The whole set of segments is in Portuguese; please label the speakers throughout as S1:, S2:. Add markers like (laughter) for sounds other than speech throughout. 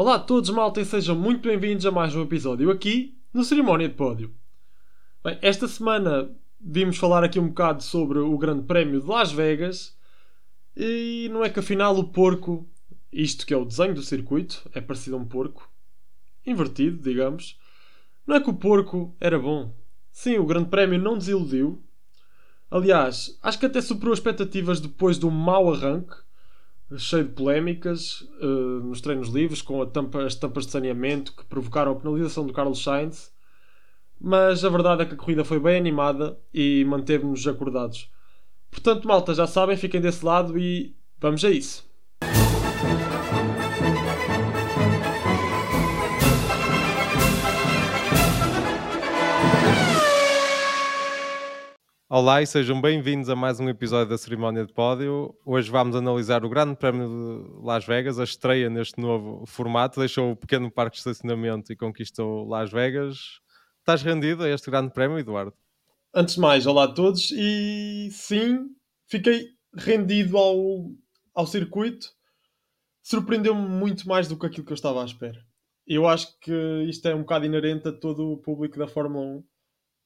S1: Olá a todos, malta, e sejam muito bem-vindos a mais um episódio aqui no Cerimónia de Pódio. Bem, esta semana vimos falar aqui um bocado sobre o Grande Prémio de Las Vegas e não é que afinal o porco, isto que é o desenho do circuito, é parecido a um porco, invertido, digamos, não é que o porco era bom. Sim, o Grande Prémio não desiludiu. Aliás, acho que até superou as expectativas depois do mau arranque cheio de polémicas uh, nos treinos livres, com tampa, as tampas de saneamento que provocaram a penalização do Carlos Sainz. Mas a verdade é que a corrida foi bem animada e manteve-nos acordados. Portanto, malta, já sabem, fiquem desse lado e vamos a isso.
S2: Olá e sejam bem-vindos a mais um episódio da Cerimónia de Pódio. Hoje vamos analisar o Grande Prémio de Las Vegas, a estreia neste novo formato. Deixou o pequeno parque de estacionamento e conquistou Las Vegas. Estás rendido a este Grande Prémio, Eduardo?
S1: Antes de mais, olá a todos e sim, fiquei rendido ao, ao circuito. Surpreendeu-me muito mais do que aquilo que eu estava à espera. Eu acho que isto é um bocado inerente a todo o público da Fórmula 1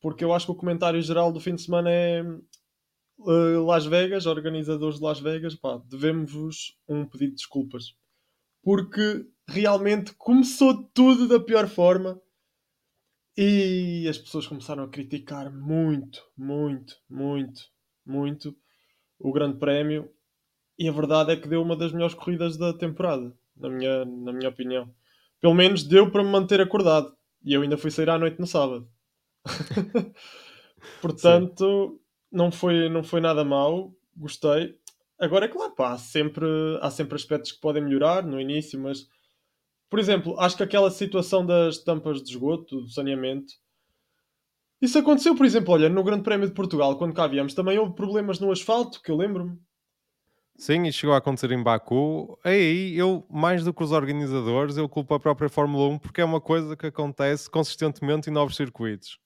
S1: porque eu acho que o comentário geral do fim de semana é uh, Las Vegas, organizadores de Las Vegas, pá, devemos-vos um pedido de desculpas. Porque realmente começou tudo da pior forma e as pessoas começaram a criticar muito, muito, muito, muito o Grande Prémio. E a verdade é que deu uma das melhores corridas da temporada, na minha, na minha opinião. Pelo menos deu para me manter acordado. E eu ainda fui sair à noite no sábado. (laughs) Portanto, não foi, não foi nada mal, gostei. Agora é claro, pá, há, sempre, há sempre aspectos que podem melhorar no início, mas por exemplo, acho que aquela situação das tampas de esgoto, do saneamento, isso aconteceu, por exemplo, olha, no Grande Prémio de Portugal, quando cá viemos, também houve problemas no asfalto, que eu lembro-me.
S2: Sim, e chegou a acontecer em Baku. Aí eu, mais do que os organizadores, eu culpo a própria Fórmula 1 porque é uma coisa que acontece consistentemente em novos circuitos.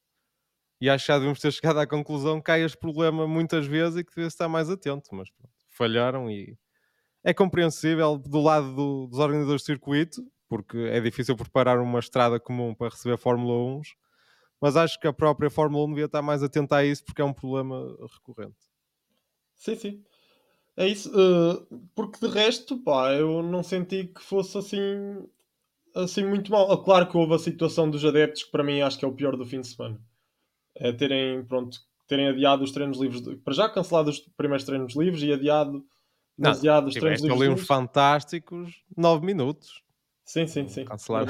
S2: E acho que já devemos ter chegado à conclusão que há este problema muitas vezes e que devia estar mais atento, mas pronto, falharam e é compreensível do lado do, dos organizadores de circuito, porque é difícil preparar uma estrada comum para receber Fórmula 1, mas acho que a própria Fórmula 1 devia estar mais atenta a isso porque é um problema recorrente.
S1: Sim, sim. É isso, uh, porque de resto, pá, eu não senti que fosse assim, assim muito mal. Claro que houve a situação dos adeptos, que para mim acho que é o pior do fim de semana é terem, pronto, terem adiado os treinos livres, de, para já cancelado os primeiros treinos livres e adiado
S2: demasiado os treinos livres. ali uns fantásticos 9 minutos.
S1: Sim, sim, sim.
S2: Cancelar.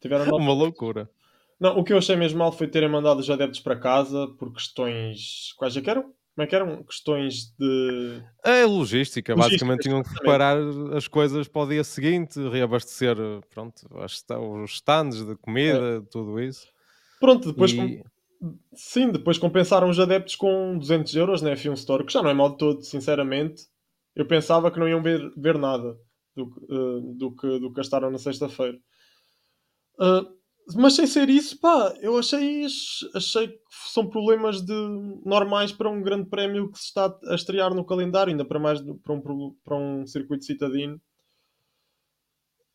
S1: Tiveram (laughs)
S2: nove... Uma loucura.
S1: Não, o que eu achei mesmo mal foi terem mandado os adeptos para casa por questões. Quais é que eram? Como é que eram? Questões de.
S2: É logística, logística basicamente tinham que preparar as coisas para o dia seguinte, reabastecer pronto, os stands de comida, é. tudo isso.
S1: Pronto, depois e... Sim, depois compensaram os adeptos com 200 euros na F1 Store, que já não é mal de todo, sinceramente. Eu pensava que não iam ver, ver nada do, uh, do, que, do que gastaram na sexta-feira. Uh, mas sem ser isso, pá, eu achei, achei que são problemas de, normais para um grande prémio que se está a estrear no calendário, ainda para mais para um, para um circuito citadino.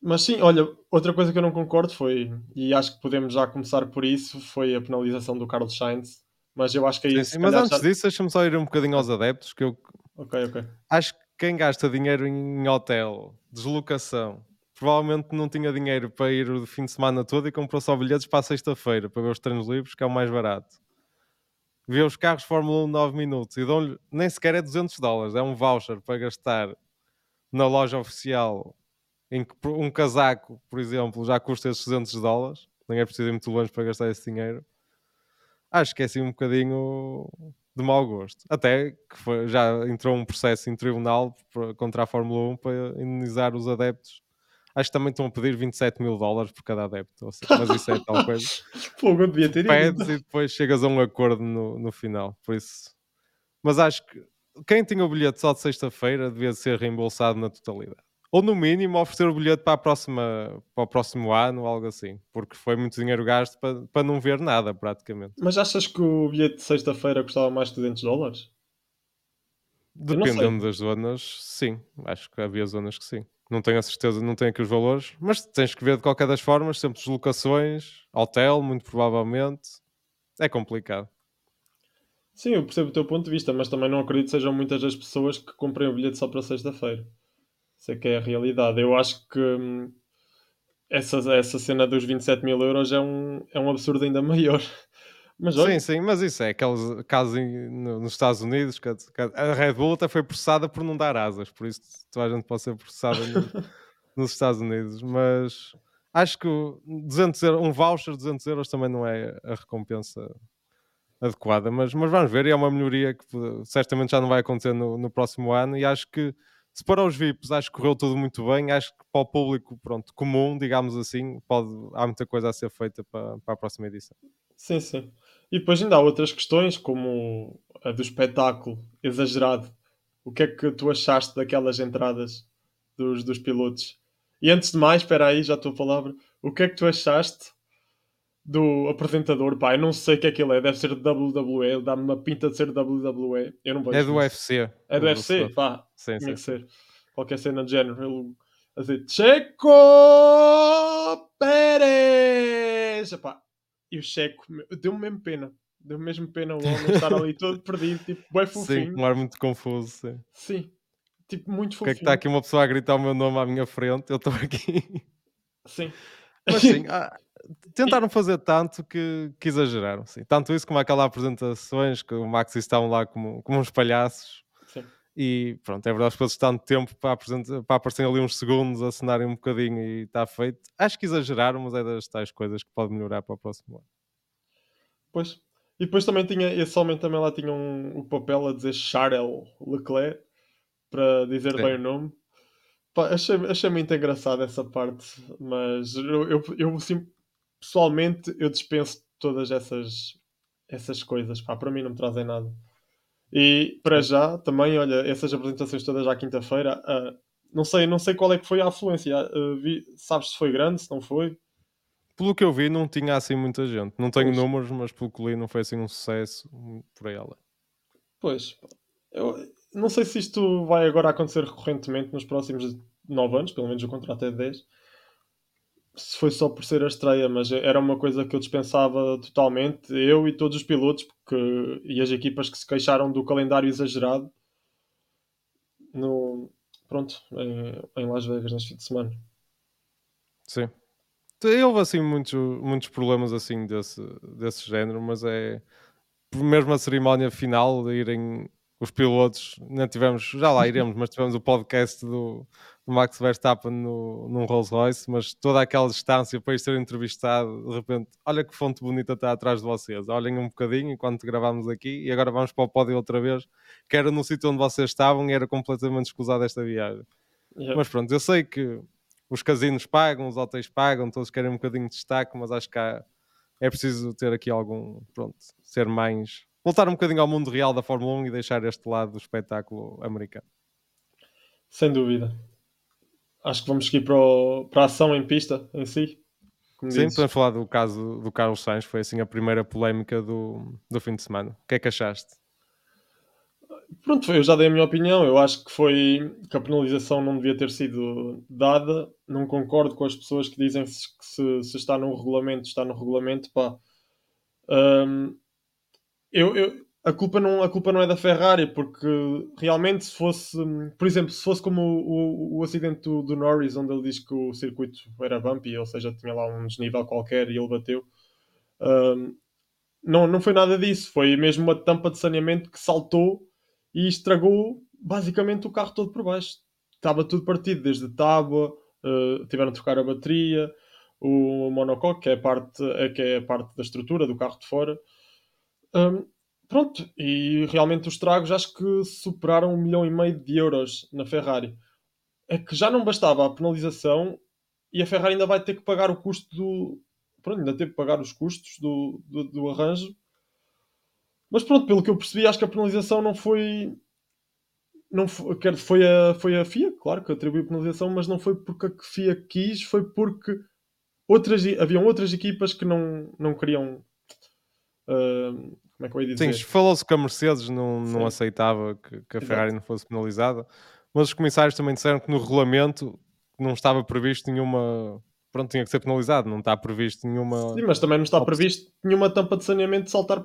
S1: Mas sim, olha, outra coisa que eu não concordo foi, e acho que podemos já começar por isso, foi a penalização do Carlos Sainz. Mas eu acho que é isso.
S2: Sim, mas antes já... disso, deixa-me só ir um bocadinho aos adeptos, que eu
S1: ok ok
S2: acho que quem gasta dinheiro em hotel, deslocação, provavelmente não tinha dinheiro para ir o fim de semana todo e comprou só bilhetes para a sexta-feira para ver os treinos livres, que é o mais barato. Vê os carros Fórmula 1 9 minutos e dão-lhe nem sequer é 200 dólares, é um voucher para gastar na loja oficial em que um casaco, por exemplo, já custa esses 200 dólares, nem é preciso ir muito longe para gastar esse dinheiro. Acho que é assim um bocadinho de mau gosto. Até que foi, já entrou um processo em tribunal contra a Fórmula 1 para indenizar os adeptos. Acho que também estão a pedir 27 mil dólares por cada adepto. Seja, mas isso é tal coisa. (laughs)
S1: Fogo, eu devia ter
S2: Pedes e depois chegas a um acordo no, no final. Por isso. Mas acho que quem tinha o bilhete só de sexta-feira devia ser reembolsado na totalidade ou no mínimo oferecer o bilhete para, a próxima, para o próximo ano, ou algo assim, porque foi muito dinheiro gasto para, para não ver nada, praticamente.
S1: Mas achas que o bilhete de sexta-feira custava mais de 200 dólares?
S2: Dependendo das zonas, sim. Acho que havia zonas que sim. não tenho a certeza, não tenho aqui os valores, mas tens que ver de qualquer das formas, sempre deslocações, hotel, muito provavelmente. É complicado.
S1: Sim, eu percebo o teu ponto de vista, mas também não acredito que sejam muitas das pessoas que comprem o bilhete só para sexta-feira. Isso é que é a realidade. Eu acho que hum, essa, essa cena dos 27 mil euros é um, é um absurdo ainda (laughs) maior. Mas olha,
S2: Sim, sim, mas isso é aqueles casos em- no- nos Estados Unidos que a, a Red Bull até foi processada por não dar asas, por isso toda a gente pode ser processada no- (laughs) nos Estados Unidos, mas acho que o 200 euros, um voucher de 200 euros também não é a recompensa adequada, mas, mas vamos ver, e é uma melhoria que eh, certamente já não vai acontecer no, no próximo ano, e acho que se para os VIPs acho que correu tudo muito bem, acho que para o público pronto, comum, digamos assim, pode, há muita coisa a ser feita para, para a próxima edição.
S1: sim, sim. E depois ainda há outras questões, como a do espetáculo exagerado. O que é que tu achaste daquelas entradas dos, dos pilotos? E antes de mais, espera aí, já a tua palavra. O que é que tu achaste do apresentador? Pá, eu não sei o que é que ele é. Deve ser WWE. Dá-me uma pinta de ser WWE. Eu não vejo
S2: É do
S1: isso.
S2: UFC.
S1: É do UFC?
S2: vencedor.
S1: Pá,
S2: Sim,
S1: tinha
S2: sim.
S1: que ser. Qualquer cena de género. Ele a dizer Checo Pérez! Epá, e o Checo deu-me mesmo pena. Deu-me mesmo pena o homem estar ali (laughs) todo perdido, tipo, bem
S2: Sim,
S1: fofinho.
S2: um ar muito confuso. Sim.
S1: Sim, tipo, muito
S2: Porque é
S1: fofinho.
S2: que está aqui uma pessoa a gritar o meu nome à minha frente? Eu estou aqui.
S1: Sim.
S2: Mas sim, (laughs) ah, tentaram fazer tanto que, que exageraram. Sim. Tanto isso como aquelas apresentações que o Max estavam lá como, como uns palhaços.
S1: Sim.
S2: E pronto, é verdade que eles tanto tempo para, para aparecerem ali uns segundos, acenarem um bocadinho e está feito. Acho que exageraram, mas é das tais coisas que pode melhorar para o próximo ano.
S1: Pois. E depois também tinha, esse homem também lá tinha um, o papel a dizer Charles Leclerc para dizer
S2: Sim.
S1: bem o nome. Pá, achei, achei muito engraçado essa parte, mas eu, eu, eu sim, pessoalmente eu dispenso todas essas, essas coisas. Pá, para mim não me trazem nada. E para já também, olha, essas apresentações todas à quinta-feira, ah, não sei, não sei qual é que foi a afluência. Ah, vi- sabes se foi grande, se não foi?
S2: Pelo que eu vi, não tinha assim muita gente. Não tenho
S1: Pois.
S2: números, mas pelo que li, não foi assim um sucesso por aí ela.
S1: Pois, eu não sei se isto vai agora acontecer recorrentemente nos próximos 9 anos, pelo menos o contrato é de 10. Se foi só por ser a estreia, mas era uma coisa que eu dispensava totalmente, eu e todos os pilotos, porque, e as equipas que se queixaram do calendário exagerado no, pronto, em, Las Vegas neste fim de semana.
S2: Sim. Houve assim muitos, muitos problemas assim desse, desse género, mas é mesmo a cerimónia final de irem os pilotos, não tivemos, já lá iremos, mas tivemos o podcast do, do Max Verstappen no, num Rolls Royce, mas toda aquela distância para ir ser entrevistado, de repente, olha que fonte bonita está atrás de vocês, olhem um bocadinho enquanto gravamos aqui e agora vamos para o pódio outra vez, que era no sítio onde vocês estavam e era completamente escusado esta viagem.
S1: Yeah.
S2: Mas pronto, eu sei que os casinos pagam, os hotéis pagam, todos querem um bocadinho de destaque, mas acho que há- é preciso ter aqui algum, pronto, ser mais. Voltar um bocadinho ao mundo real da Fórmula 1 e deixar este lado do espetáculo americano.
S1: Sem dúvida. Acho que vamos seguir para, o- para a ação em pista em si. Como
S2: Sim, podemos falar do caso do Carlos Sainz, foi assim a primeira polémica do, do fim de semana. O que é que achaste?
S1: Pronto, eu já dei a minha opinião. Eu acho que foi que a penalização não devia ter sido dada. Não concordo com as pessoas que dizem que se, se está no regulamento, está no regulamento. Pá. Hum, eu, eu- a, culpa não, a culpa não é da Ferrari, porque realmente se fosse, por exemplo, se fosse como o, o, o acidente do, do Norris, onde ele diz que o circuito era bumpy, ou seja, tinha lá um desnível qualquer e ele bateu. hum, não, não foi nada disso, foi mesmo uma tampa de saneamento que saltou e estragou basicamente o carro todo por baixo. Estava tudo partido, desde tábua, eh, tiveram de trocar a bateria, o monocoque, que é parte, que é a parte da estrutura do carro de fora. Hum, pronto, e realmente os estragos acho que superaram um milhão e meio de euros na Ferrari. É que já não bastava a penalização e a Ferrari ainda vai ter que pagar o custo do. Pronto, ainda teve que pagar os custos do, do, do arranjo. Mas pronto, pelo que eu percebi, acho que a penalização não foi. Não foi, quer- foi, a, foi a FIA, claro, que atribuiu a penalização, mas não foi porque a FIA quis, foi porque outras, haviam outras equipas que não, não queriam. ah, como é que eu ia
S2: Sim,
S1: dizer?
S2: falou-se que a Mercedes não, não
S1: Sim.
S2: aceitava que, que a. Ferrari não fosse penalizada, mas os comissários também disseram que no regulamento não estava previsto nenhuma. Pronto, tinha que ser penalizado, não está previsto nenhuma.
S1: Sim, mas também não está previsto nenhuma tampa de saneamento saltar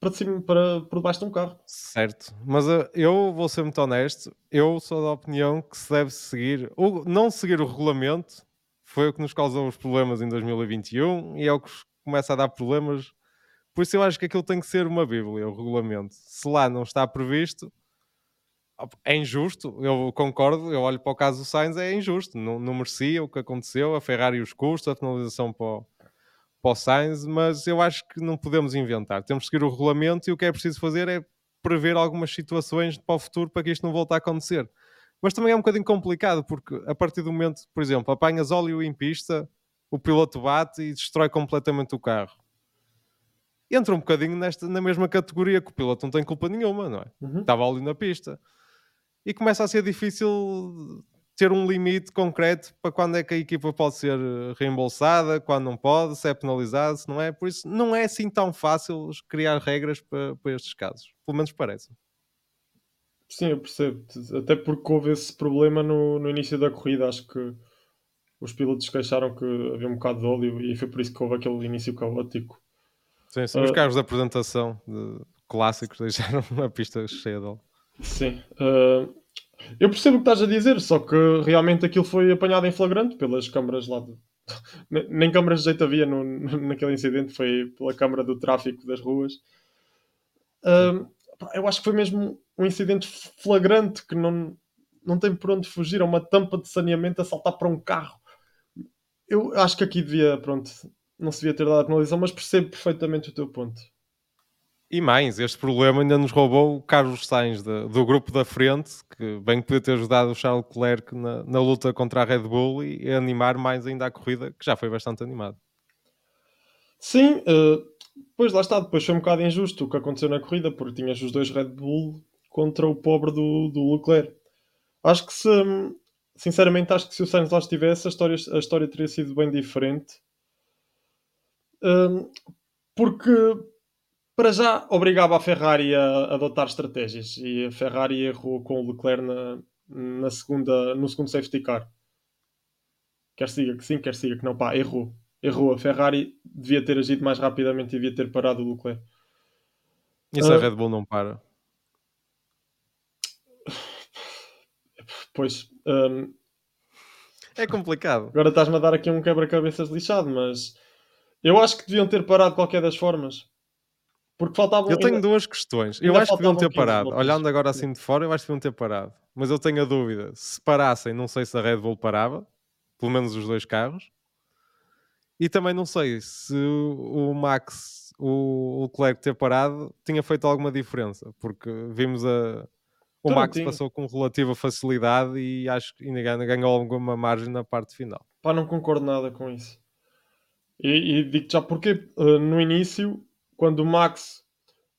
S1: para cima, para, por debaixo de um carro.
S2: Certo, mas uh, eu vou ser muito honesto, eu sou da opinião que se deve seguir, ou não seguir o regulamento foi o que nos causou os problemas em 2021 e é o que começa a dar problemas. Por isso eu acho que aquilo tem que ser uma bíblia, o regulamento. Se lá não está previsto, é injusto, eu concordo, eu olho para o caso do Sainz, é injusto, não, não merecia o que aconteceu, a Ferrari os custos, a penalização para o, para o Sainz, mas eu acho que não podemos inventar. Temos que seguir o regulamento e o que é preciso fazer é prever algumas situações para o futuro para que isto não volte a acontecer. Mas também é um bocadinho complicado, porque a partir do momento, por exemplo, apanhas óleo em pista, o piloto bate e destrói completamente o carro. Entra um bocadinho nesta, na mesma categoria que o piloto não tem culpa nenhuma, não é? Uhum. Estava óleo na pista. E começa a ser difícil ter um limite concreto para quando é que a equipa pode ser reembolsada, quando não pode, se é penalizado, se não é. Por isso, não é assim tão fácil criar regras para, para estes casos. Pelo menos parece.
S1: Sim, eu percebo. Até porque houve esse problema no, no início da corrida. Acho que os pilotos queixaram que havia um bocado de óleo e foi por isso que houve aquele início caótico.
S2: Sim, sim. Os carros de apresentação de clássicos (laughs) deixaram a pista cheia de.
S1: Sim. Uh, eu percebo o que estás a dizer, só que realmente aquilo foi apanhado em flagrante pelas câmaras lá de... (laughs) Nem câmaras de jeito havia no, naquele incidente, foi pela câmara do tráfico das ruas. Uh, eu acho que foi mesmo um incidente flagrante que não, não tem por onde fugir. É uma tampa de saneamento a saltar para um carro. Eu acho que aqui devia, pronto, não se devia ter dado a penalização, mas percebo perfeitamente o teu ponto.
S2: E mais, este problema ainda nos roubou o Carlos Sainz de, do grupo da frente, que bem podia ter ajudado o Charles Leclerc na, na, luta contra a Red Bull e, e animar mais ainda a corrida, que já foi bastante animado.
S1: Sim, uh, pois lá está, depois foi um bocado injusto o que aconteceu na corrida, porque tinhas os dois Red Bull contra o pobre do, do Leclerc. Acho que se, sinceramente, acho que se o Sainz lá estivesse, a história, a história teria sido bem diferente. Porque para já obrigava a Ferrari a adotar estratégias e a Ferrari errou com o Leclerc na, na segunda, no segundo safety car. Quer siga que sim, quer siga que não, pá, errou. Errou. A Ferrari devia ter agido mais rapidamente e devia ter parado o Leclerc.
S2: E se uh, a ah, Red Bull não para?
S1: Pois. Um,
S2: é complicado.
S1: Agora estás-me a dar aqui um quebra-cabeças lixado, mas eu acho que deviam ter parado de qualquer das formas. Porque faltavam.
S2: Eu tenho ainda... duas questões. Eu acho que deviam ter parado. Olhando agora assim de fora, eu acho que deviam ter parado. Mas eu tenho a dúvida. Se parassem, não sei se a Red Bull parava. Pelo menos os dois carros. E também não sei se o Max, o Leclerc ter parado, tinha feito alguma diferença. Porque vimos a. O Max tinha. passou com relativa facilidade e acho que ainda ganhou alguma margem na parte final.
S1: Pá, não concordo nada com isso. E, e digo já porque uh, no início quando o Max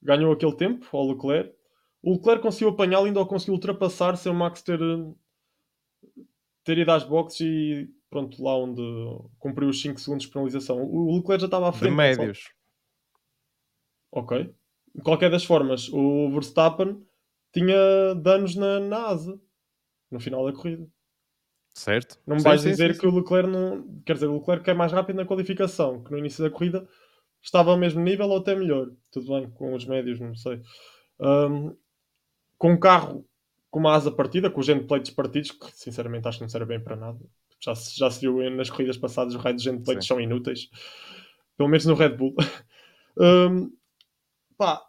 S1: ganhou aquele tempo ao Leclerc, o Leclerc conseguiu apanhá-lo e ainda o conseguiu ultrapassar sem o Max ter, ter ido às boxes e pronto, lá onde cumpriu os 5 segundos de penalização. O Leclerc já estava à frente.
S2: De médios.
S1: Só. Ok. De qualquer das formas, o Verstappen tinha danos na, na asa no final da corrida.
S2: Certo.
S1: Não me vais sim, dizer sim, que o Leclerc não. Quer dizer, o Leclerc é mais rápido na qualificação que no início da corrida estava ao mesmo nível ou até melhor. Tudo bem, com os médios, não sei. Um, com um carro com uma asa partida, com os endplates partidos, que sinceramente acho que não serve bem para nada. Já, já se viu nas corridas passadas, os raios de endplates são inúteis. Pelo menos no Red Bull. (laughs) um, pá,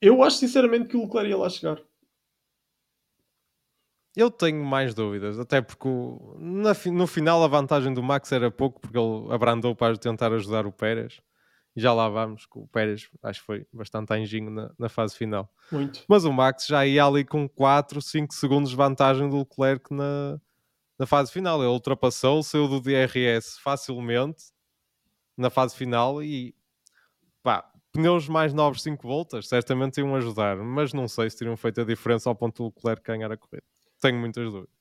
S1: eu acho sinceramente que o Leclerc ia lá chegar.
S2: Eu tenho mais dúvidas, até porque o, na, no final a vantagem do Max era pouco, porque ele abrandou para tentar ajudar o Pérez já lá vamos, com o Pérez acho que foi bastante anjinho na, na, fase final.
S1: Muito.
S2: Mas o Max já ia ali com 4, 5 segundos de vantagem do Leclerc na, na fase final. Ele ultrapassou, saiu do DRS facilmente na fase final e pá, pneus mais novos 5 voltas certamente iam ajudar, mas não sei se teriam feito a diferença ao ponto do Leclerc ganhar a corrida. Tenho muitas dúvidas.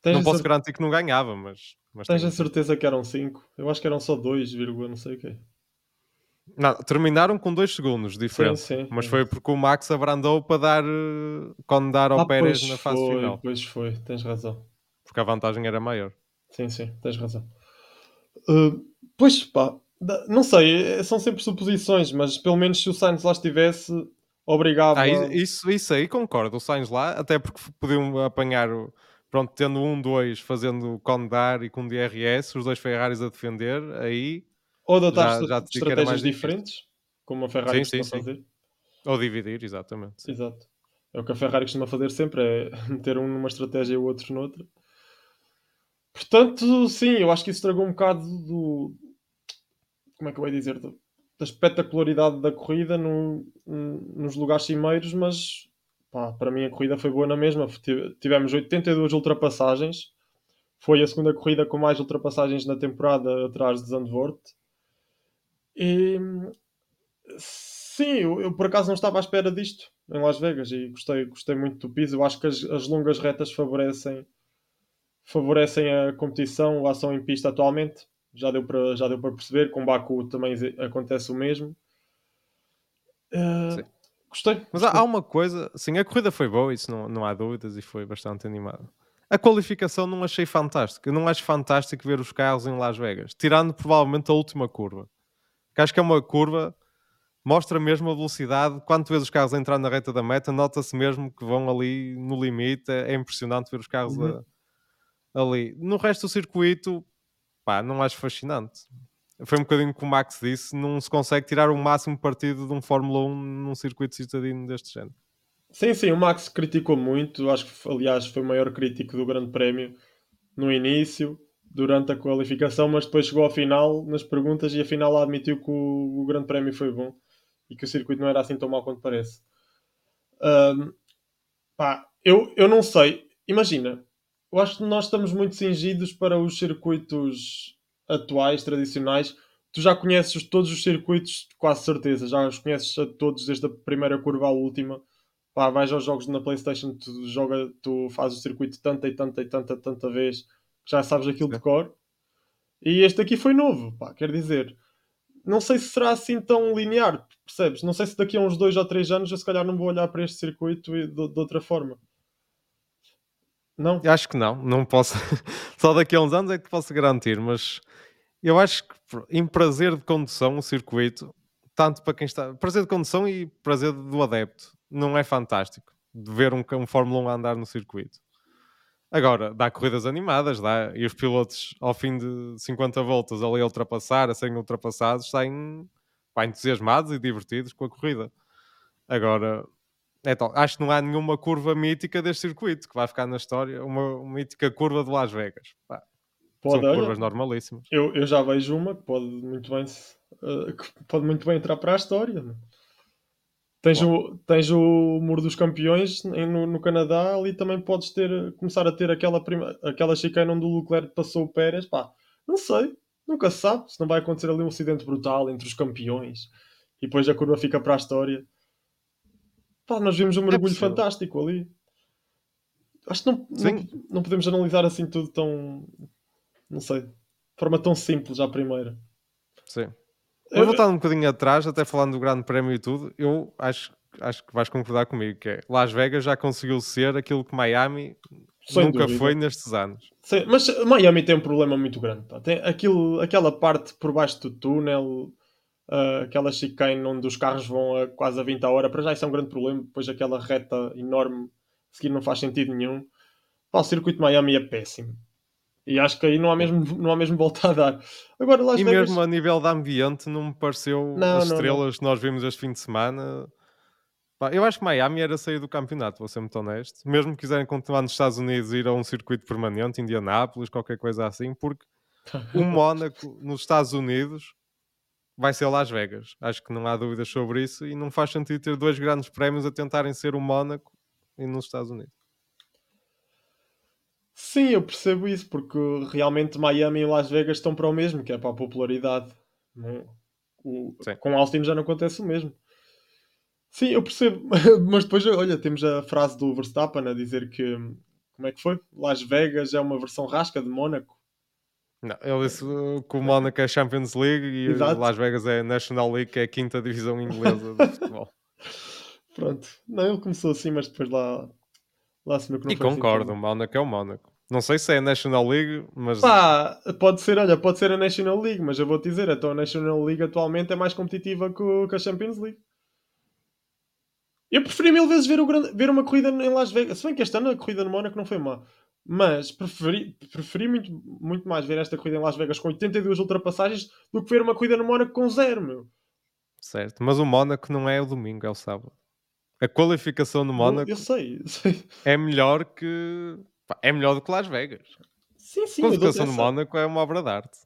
S2: Tens não posso garantir que não ganhava, mas. mas
S1: Tens a certeza que eram 5? Eu acho que eram só 2, não sei o quê.
S2: Não, terminaram com 2 segundos de diferença, sim, sim, mas foi porque o Max abrandou para dar quando dar ao ah, Pérez na fase
S1: foi,
S2: final.
S1: Pois foi, tens razão.
S2: porque a vantagem era maior.
S1: Sim, sim, tens razão. Uh, pois pá, não sei, é, são sempre suposições, mas pelo menos se o Sainz lá estivesse, obrigava.
S2: Ah, isso, isso aí concordo, o Sainz lá, até porque podiam apanhar, pronto, tendo um, dois fazendo condar e com DRS, os dois Ferraris a defender, aí.
S1: Ou adotar já, já estratégias diferentes, como a Ferrari sim, costuma sim, fazer.
S2: Ou dividir, exatamente.
S1: Sim. Exato. É o que a Ferrari costuma fazer sempre, é (laughs) meter um numa estratégia e o outro noutra. Portanto, sim, eu acho que isso estragou um bocado do. Como é que eu ia dizer? Do, da espetacularidade da corrida no, nos lugares cimeiros, mas pá, para mim a corrida foi boa na mesma. Tivemos 82 ultrapassagens. Foi a segunda corrida com mais ultrapassagens na temporada atrás de Zandvoort. E sim, eu, eu, por acaso não estava à espera disto em Las Vegas e gostei, gostei muito do piso. Eu acho que as, as longas retas favorecem favorecem a competição, a ação em pista atualmente. Já deu para, já deu para perceber. Com Baku também acontece o mesmo. Uh, gostei.
S2: Mas há, há, uma coisa, sim, a corrida foi boa, isso não, não há dúvidas, e foi bastante animada. A qualificação não achei fantástica. Eu não acho fantástico ver os carros em Las Vegas, tirando provavelmente a última curva. Que acho que é uma curva mostra mesmo a velocidade. Quando vês os carros a entrar na reta da meta, nota-se mesmo que vão ali no limite. É impressionante ver os carros uhum. a ali. No resto do circuito, pá, não acho fascinante. Foi um bocadinho como o Max disse, não se consegue tirar o máximo partido de um Fórmula 1 num circuito citadino deste género.
S1: Sim, sim, o Max criticou muito, acho que aliás foi o maior crítico do Grande Prémio no início, durante a qualificação, mas depois chegou ao final nas perguntas e afinal admitiu que o, o Grande Prémio foi bom e que o circuito não era assim tão mau quanto parece. Um, pá, eu, eu não sei, imagina, eu acho que nós estamos muito cingidos para os circuitos atuais, tradicionais. Tu já conheces todos os circuitos, quase certeza, já os conheces a todos, desde a primeira curva à última. Pá, vais aos jogos na Playstation, tu, joga, tu fazes o circuito tanta e tanta e tanta, tanta vez que já sabes aquilo de cor. E este aqui foi novo, pá, quer dizer, não sei se será assim tão linear, percebes? Não sei se daqui a uns dois ou três anos eu se calhar não vou olhar para este circuito de, de outra forma.
S2: Não? Acho que não, não posso. (laughs) Só daqui a uns anos é que posso garantir, mas eu acho que em prazer de condução, o circuito, tanto para quem está. Prazer de condução e prazer do adepto, não é fantástico de ver um, um Fórmula 1 andar no circuito. Agora, dá corridas animadas, dá, e os pilotos, ao fim de 50 voltas, ali a ultrapassar, a serem ultrapassados, saem entusiasmados e divertidos com a corrida. Agora, então, acho que não há nenhuma curva mítica deste circuito que vai ficar na história, uma, mítica curva de Las Vegas. Pá, pode, são curvas normalíssimas.
S1: Eu, eu já vejo uma que pode muito bem, uh, que pode muito bem entrar para a história. Né? Tens, o, tens o Muro dos Campeões no, no, Canadá, ali também podes ter, começar a ter aquela, prima, aquela chicane onde o Leclerc passou o Pérez. Pá, não sei, nunca se sabe se não vai acontecer ali um acidente brutal entre os campeões e depois a curva fica para a história. Pá, nós vimos um é mergulho é fantástico ali. Acho que não, não, não, podemos analisar assim tudo tão. Não sei. De forma tão simples à primeira.
S2: Sim. Eu vou voltar um bocadinho atrás, até falando do Grande Prémio e tudo, eu acho, acho que vais concordar comigo, que é Las Vegas já conseguiu ser aquilo que Miami Sem nunca dúvida. foi nestes anos.
S1: Sim, mas Miami tem um problema muito grande. Pá. Tem aquilo, aquela parte por baixo do túnel, uh, aquela chicane onde os carros vão a quase a 20 a hora, para já isso é um grande problema, depois aquela reta enorme seguir não faz sentido nenhum. Pá, o circuito de Miami é péssimo. E acho que aí não há mesmo, não há mesmo volta a dar. Agora, Las
S2: e Vegas... mesmo a nível de ambiente não me pareceu não, as não, estrelas não. que nós vimos este fim de semana. Pá, eu acho que Miami era sair do campeonato, vou ser muito honesto. Mesmo que quiserem continuar nos Estados Unidos ir a um circuito permanente, Indianápolis, qualquer coisa assim, porque (laughs) o Mónaco nos Estados Unidos vai ser Las Vegas. Acho que não há dúvidas sobre isso e não faz sentido ter dois grandes prémios a tentarem ser o Mónaco e nos Estados Unidos.
S1: Sim, eu percebo isso, porque realmente Miami e Las Vegas estão para o mesmo, que é para a popularidade. O, com Austin já não acontece o mesmo. Sim, eu percebo, (laughs) mas depois, olha, temos a frase do Verstappen a dizer que, como é que foi? Las Vegas é uma versão rasca de Mónaco.
S2: Não, ele disse que o Mónaco é Champions League e Exato. Las Vegas é National League, que é a quinta divisão inglesa de futebol. (laughs)
S1: Pronto. Não, ele começou assim, mas depois lá, lá que não
S2: E concordo, assim o Mónaco é o Mónaco. Não sei se é a National League, mas
S1: Pá, pode ser, olha, pode ser a National League, mas eu vou te dizer, então a National League atualmente é mais competitiva que, a Champions League. Eu preferi mil vezes ver, o grande- ver uma corrida em Las Vegas. Se bem que este ano a corrida no Mónaco não foi má. Mas preferi, preferi muito, muito mais ver esta corrida em Las Vegas com 82 ultrapassagens do que ver uma corrida no Mónaco com zero, meu.
S2: certo. Mas o Mónaco não é o domingo, é o sábado. A qualificação no Mónaco
S1: Eu sei, eu sei.
S2: é melhor que. É melhor do que Las Vegas.
S1: Sim, sim.
S2: A qualificação no. Mónaco é uma obra de arte.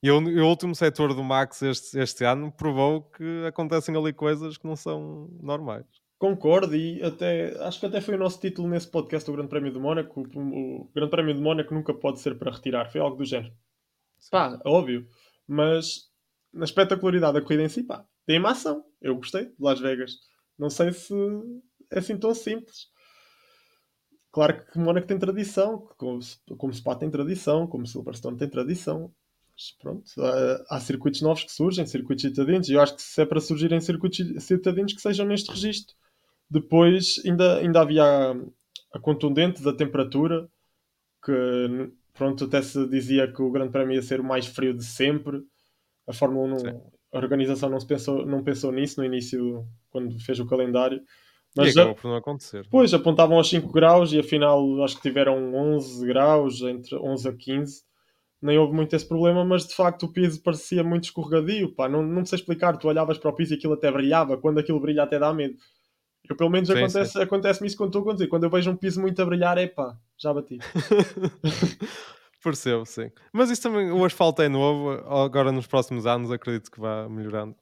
S2: E o, e o último setor do Max este, este ano provou que acontecem ali coisas que não são normais.
S1: Concordo e até acho que até foi o nosso título nesse podcast do Grande Prémio de Mónaco. O, o Grande Prémio de Mónaco nunca pode ser para retirar, foi algo do género. Pá, óbvio, mas na espetacularidade da corrida em si, pá, tem uma ação. Eu gostei de Las Vegas. Não sei se é assim tão simples. Claro que Mónaco tem tradição, como, como Spa tem tradição, como Silverstone tem tradição. Mas pronto, há, há circuitos novos que surgem, circuitos citadinos, e eu acho que se é para surgirem circuitos citadinos que sejam neste registro. Depois ainda, ainda havia a, a contundente da temperatura, que pronto, até se dizia que o Grande Prémio ia ser o mais frio de sempre. A Fórmula 1,
S2: Sim.
S1: não, a organização não, pensou, não pensou nisso no início, quando fez o calendário.
S2: e
S1: Mas já,
S2: acabou por não acontecer.
S1: depois apontavam aos 5 graus e afinal acho que tiveram 11 graus, entre 11 a 15. Nem houve muito esse problema, mas de facto o piso parecia muito escorregadio. Pá. Não, não sei explicar, tu olhavas para o piso e aquilo até brilhava. Quando aquilo brilha, até dá medo. Eu, pelo menos
S2: Sim,
S1: acontece, acontece-me isso quando estou a conduzir. Quando eu vejo um piso muito a brilhar, é pá, já bati. (laughs)
S2: Percebo, sim. Mas isso também, o asfalto é novo, agora nos próximos anos acredito que vá melhorando.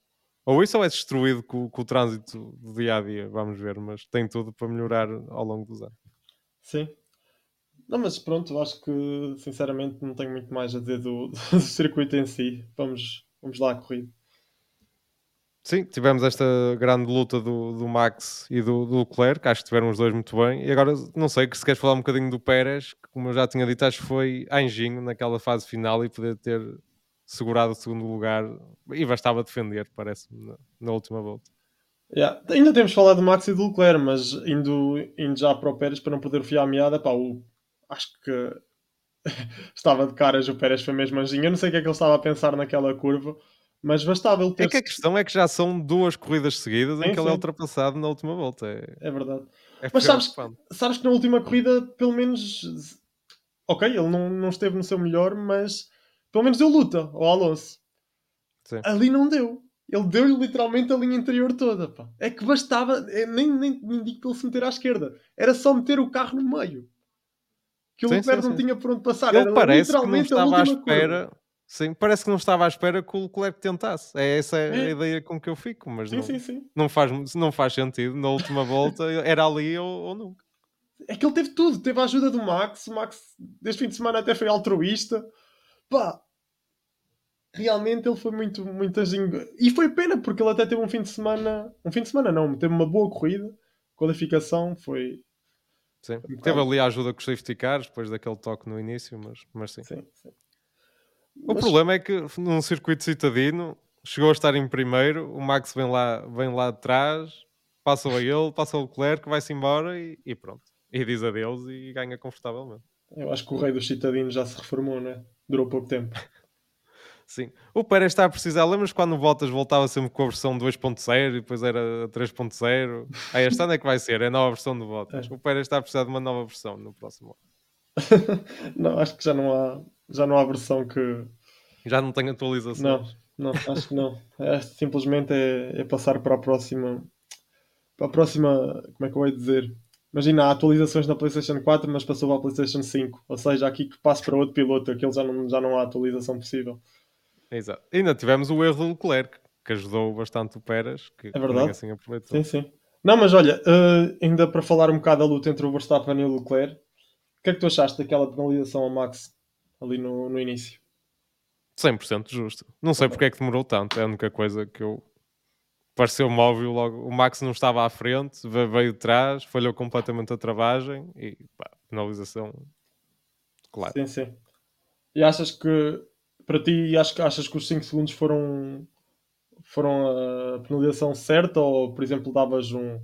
S2: Ou isso ou é destruído com, com o trânsito do dia a dia, vamos ver, mas tem tudo para melhorar ao longo dos anos.
S1: Sim. Não, mas pronto, acho que sinceramente não tenho muito mais a dizer do, (laughs) do circuito em si. Vamos, vamos lá à corrida.
S2: Sim, tivemos esta grande luta do, do Max e do, do Leclerc, acho que tiveram os dois muito bem. E agora, não sei, que se queres falar um bocadinho do Pérez, que como eu já tinha dito, acho que foi anjinho naquela fase final e poder ter segurado o segundo lugar e bastava defender, parece-me, na, na última volta.
S1: Yeah. Ainda temos falado do Max e do Leclerc, mas indo, indo já para o Pérez para não poder fiar a meada, pá, o, acho que (laughs) estava de caras, o Pérez foi mesmo anjinho. Eu não sei o que é que ele estava a pensar naquela curva, mas bastava ele ter.
S2: É que a questão é que já são duas corridas seguidas
S1: Sim,
S2: em que ele
S1: sim.
S2: é ultrapassado na última volta. É,
S1: É verdade.
S2: é
S1: Mas sabes, sabes que na última corrida, pelo menos. Ok, ele não, não esteve no seu melhor, mas pelo menos deu luta ao Alonso.
S2: Sim.
S1: Ali não deu. Ele deu-lhe literalmente a linha interior toda. Pá. É que bastava, é, nem, nem, nem digo para ele se meter à esquerda, era só meter o carro no meio. Que o Leclerc não tinha por onde passar.
S2: Ele
S1: era
S2: parece que não estava à espera.
S1: curva.
S2: Sim, parece que não estava à espera que o Leclerc tentasse. É essa
S1: É.
S2: a ideia com que eu fico, mas
S1: Sim,
S2: não,
S1: sim, sim.
S2: não, faz, não faz sentido. Na última volta era ali ou, ou nunca.
S1: É que ele teve tudo. Teve a ajuda do Max. O Max, deste fim de semana, até foi altruísta. Pá, realmente ele foi muito, muito anjinho. E foi pena, porque ele até teve um fim de semana. Um fim de semana não, teve uma boa corrida. Qualificação foi.
S2: Sim.
S1: Um
S2: Teve ali a ajuda com os safety cars, depois daquele toque no início, mas, mas sim.
S1: Sim, sim.
S2: O
S1: Mas-
S2: problema é que num circuito citadino chegou a estar em primeiro, o Max vem lá, vem lá de trás, passa a ele, passa o Leclerc, vai-se embora e, e pronto. E diz adeus e ganha confortavelmente.
S1: Eu acho que o rei dos citadinos já se reformou, né? Durou pouco tempo. (laughs)
S2: Sim. O Pérez está a precisar. Lembras quando o Bottas voltava sempre com a versão 2.0 e depois era 3.0? Ah, este ano é que vai ser, é a nova versão do Bottas.
S1: É.
S2: O Pérez está a precisar de uma nova versão no próximo ano. (laughs)
S1: não, acho que já não há, já não há versão que.
S2: Já não tem atualizações.
S1: Não, não, acho que não. É, simplesmente é, é passar para a próxima. Para a próxima. Como é que eu ia dizer? Imagina, há atualizações na PlayStation 4, mas passou para a PlayStation 5. Ou seja, aqui que passo para outro piloto, aquele já não, já não há atualização possível.
S2: Exato. Ainda tivemos o erro do Leclerc, que ajudou bastante o Pérez, que
S1: É verdade.
S2: assim aproveitou.
S1: Sim, sim. Não, mas olha, eh, ainda para falar um bocado da luta entre o Verstappen e o Leclerc, o que é que tu achaste daquela penalização ao Max ali no, no início?
S2: 100% justo. Não sei porque é que demorou tanto, é a única coisa que eu. Pareceu-me óbvio logo. O Max não estava à frente, ve- veio de trás, falhou completamente a travagem e pá, penalização. Claro.
S1: Sim, sim. E achas que, para ti, que- achas que os 5 segundos foram, foram a penalização certa ou, por exemplo, davas um.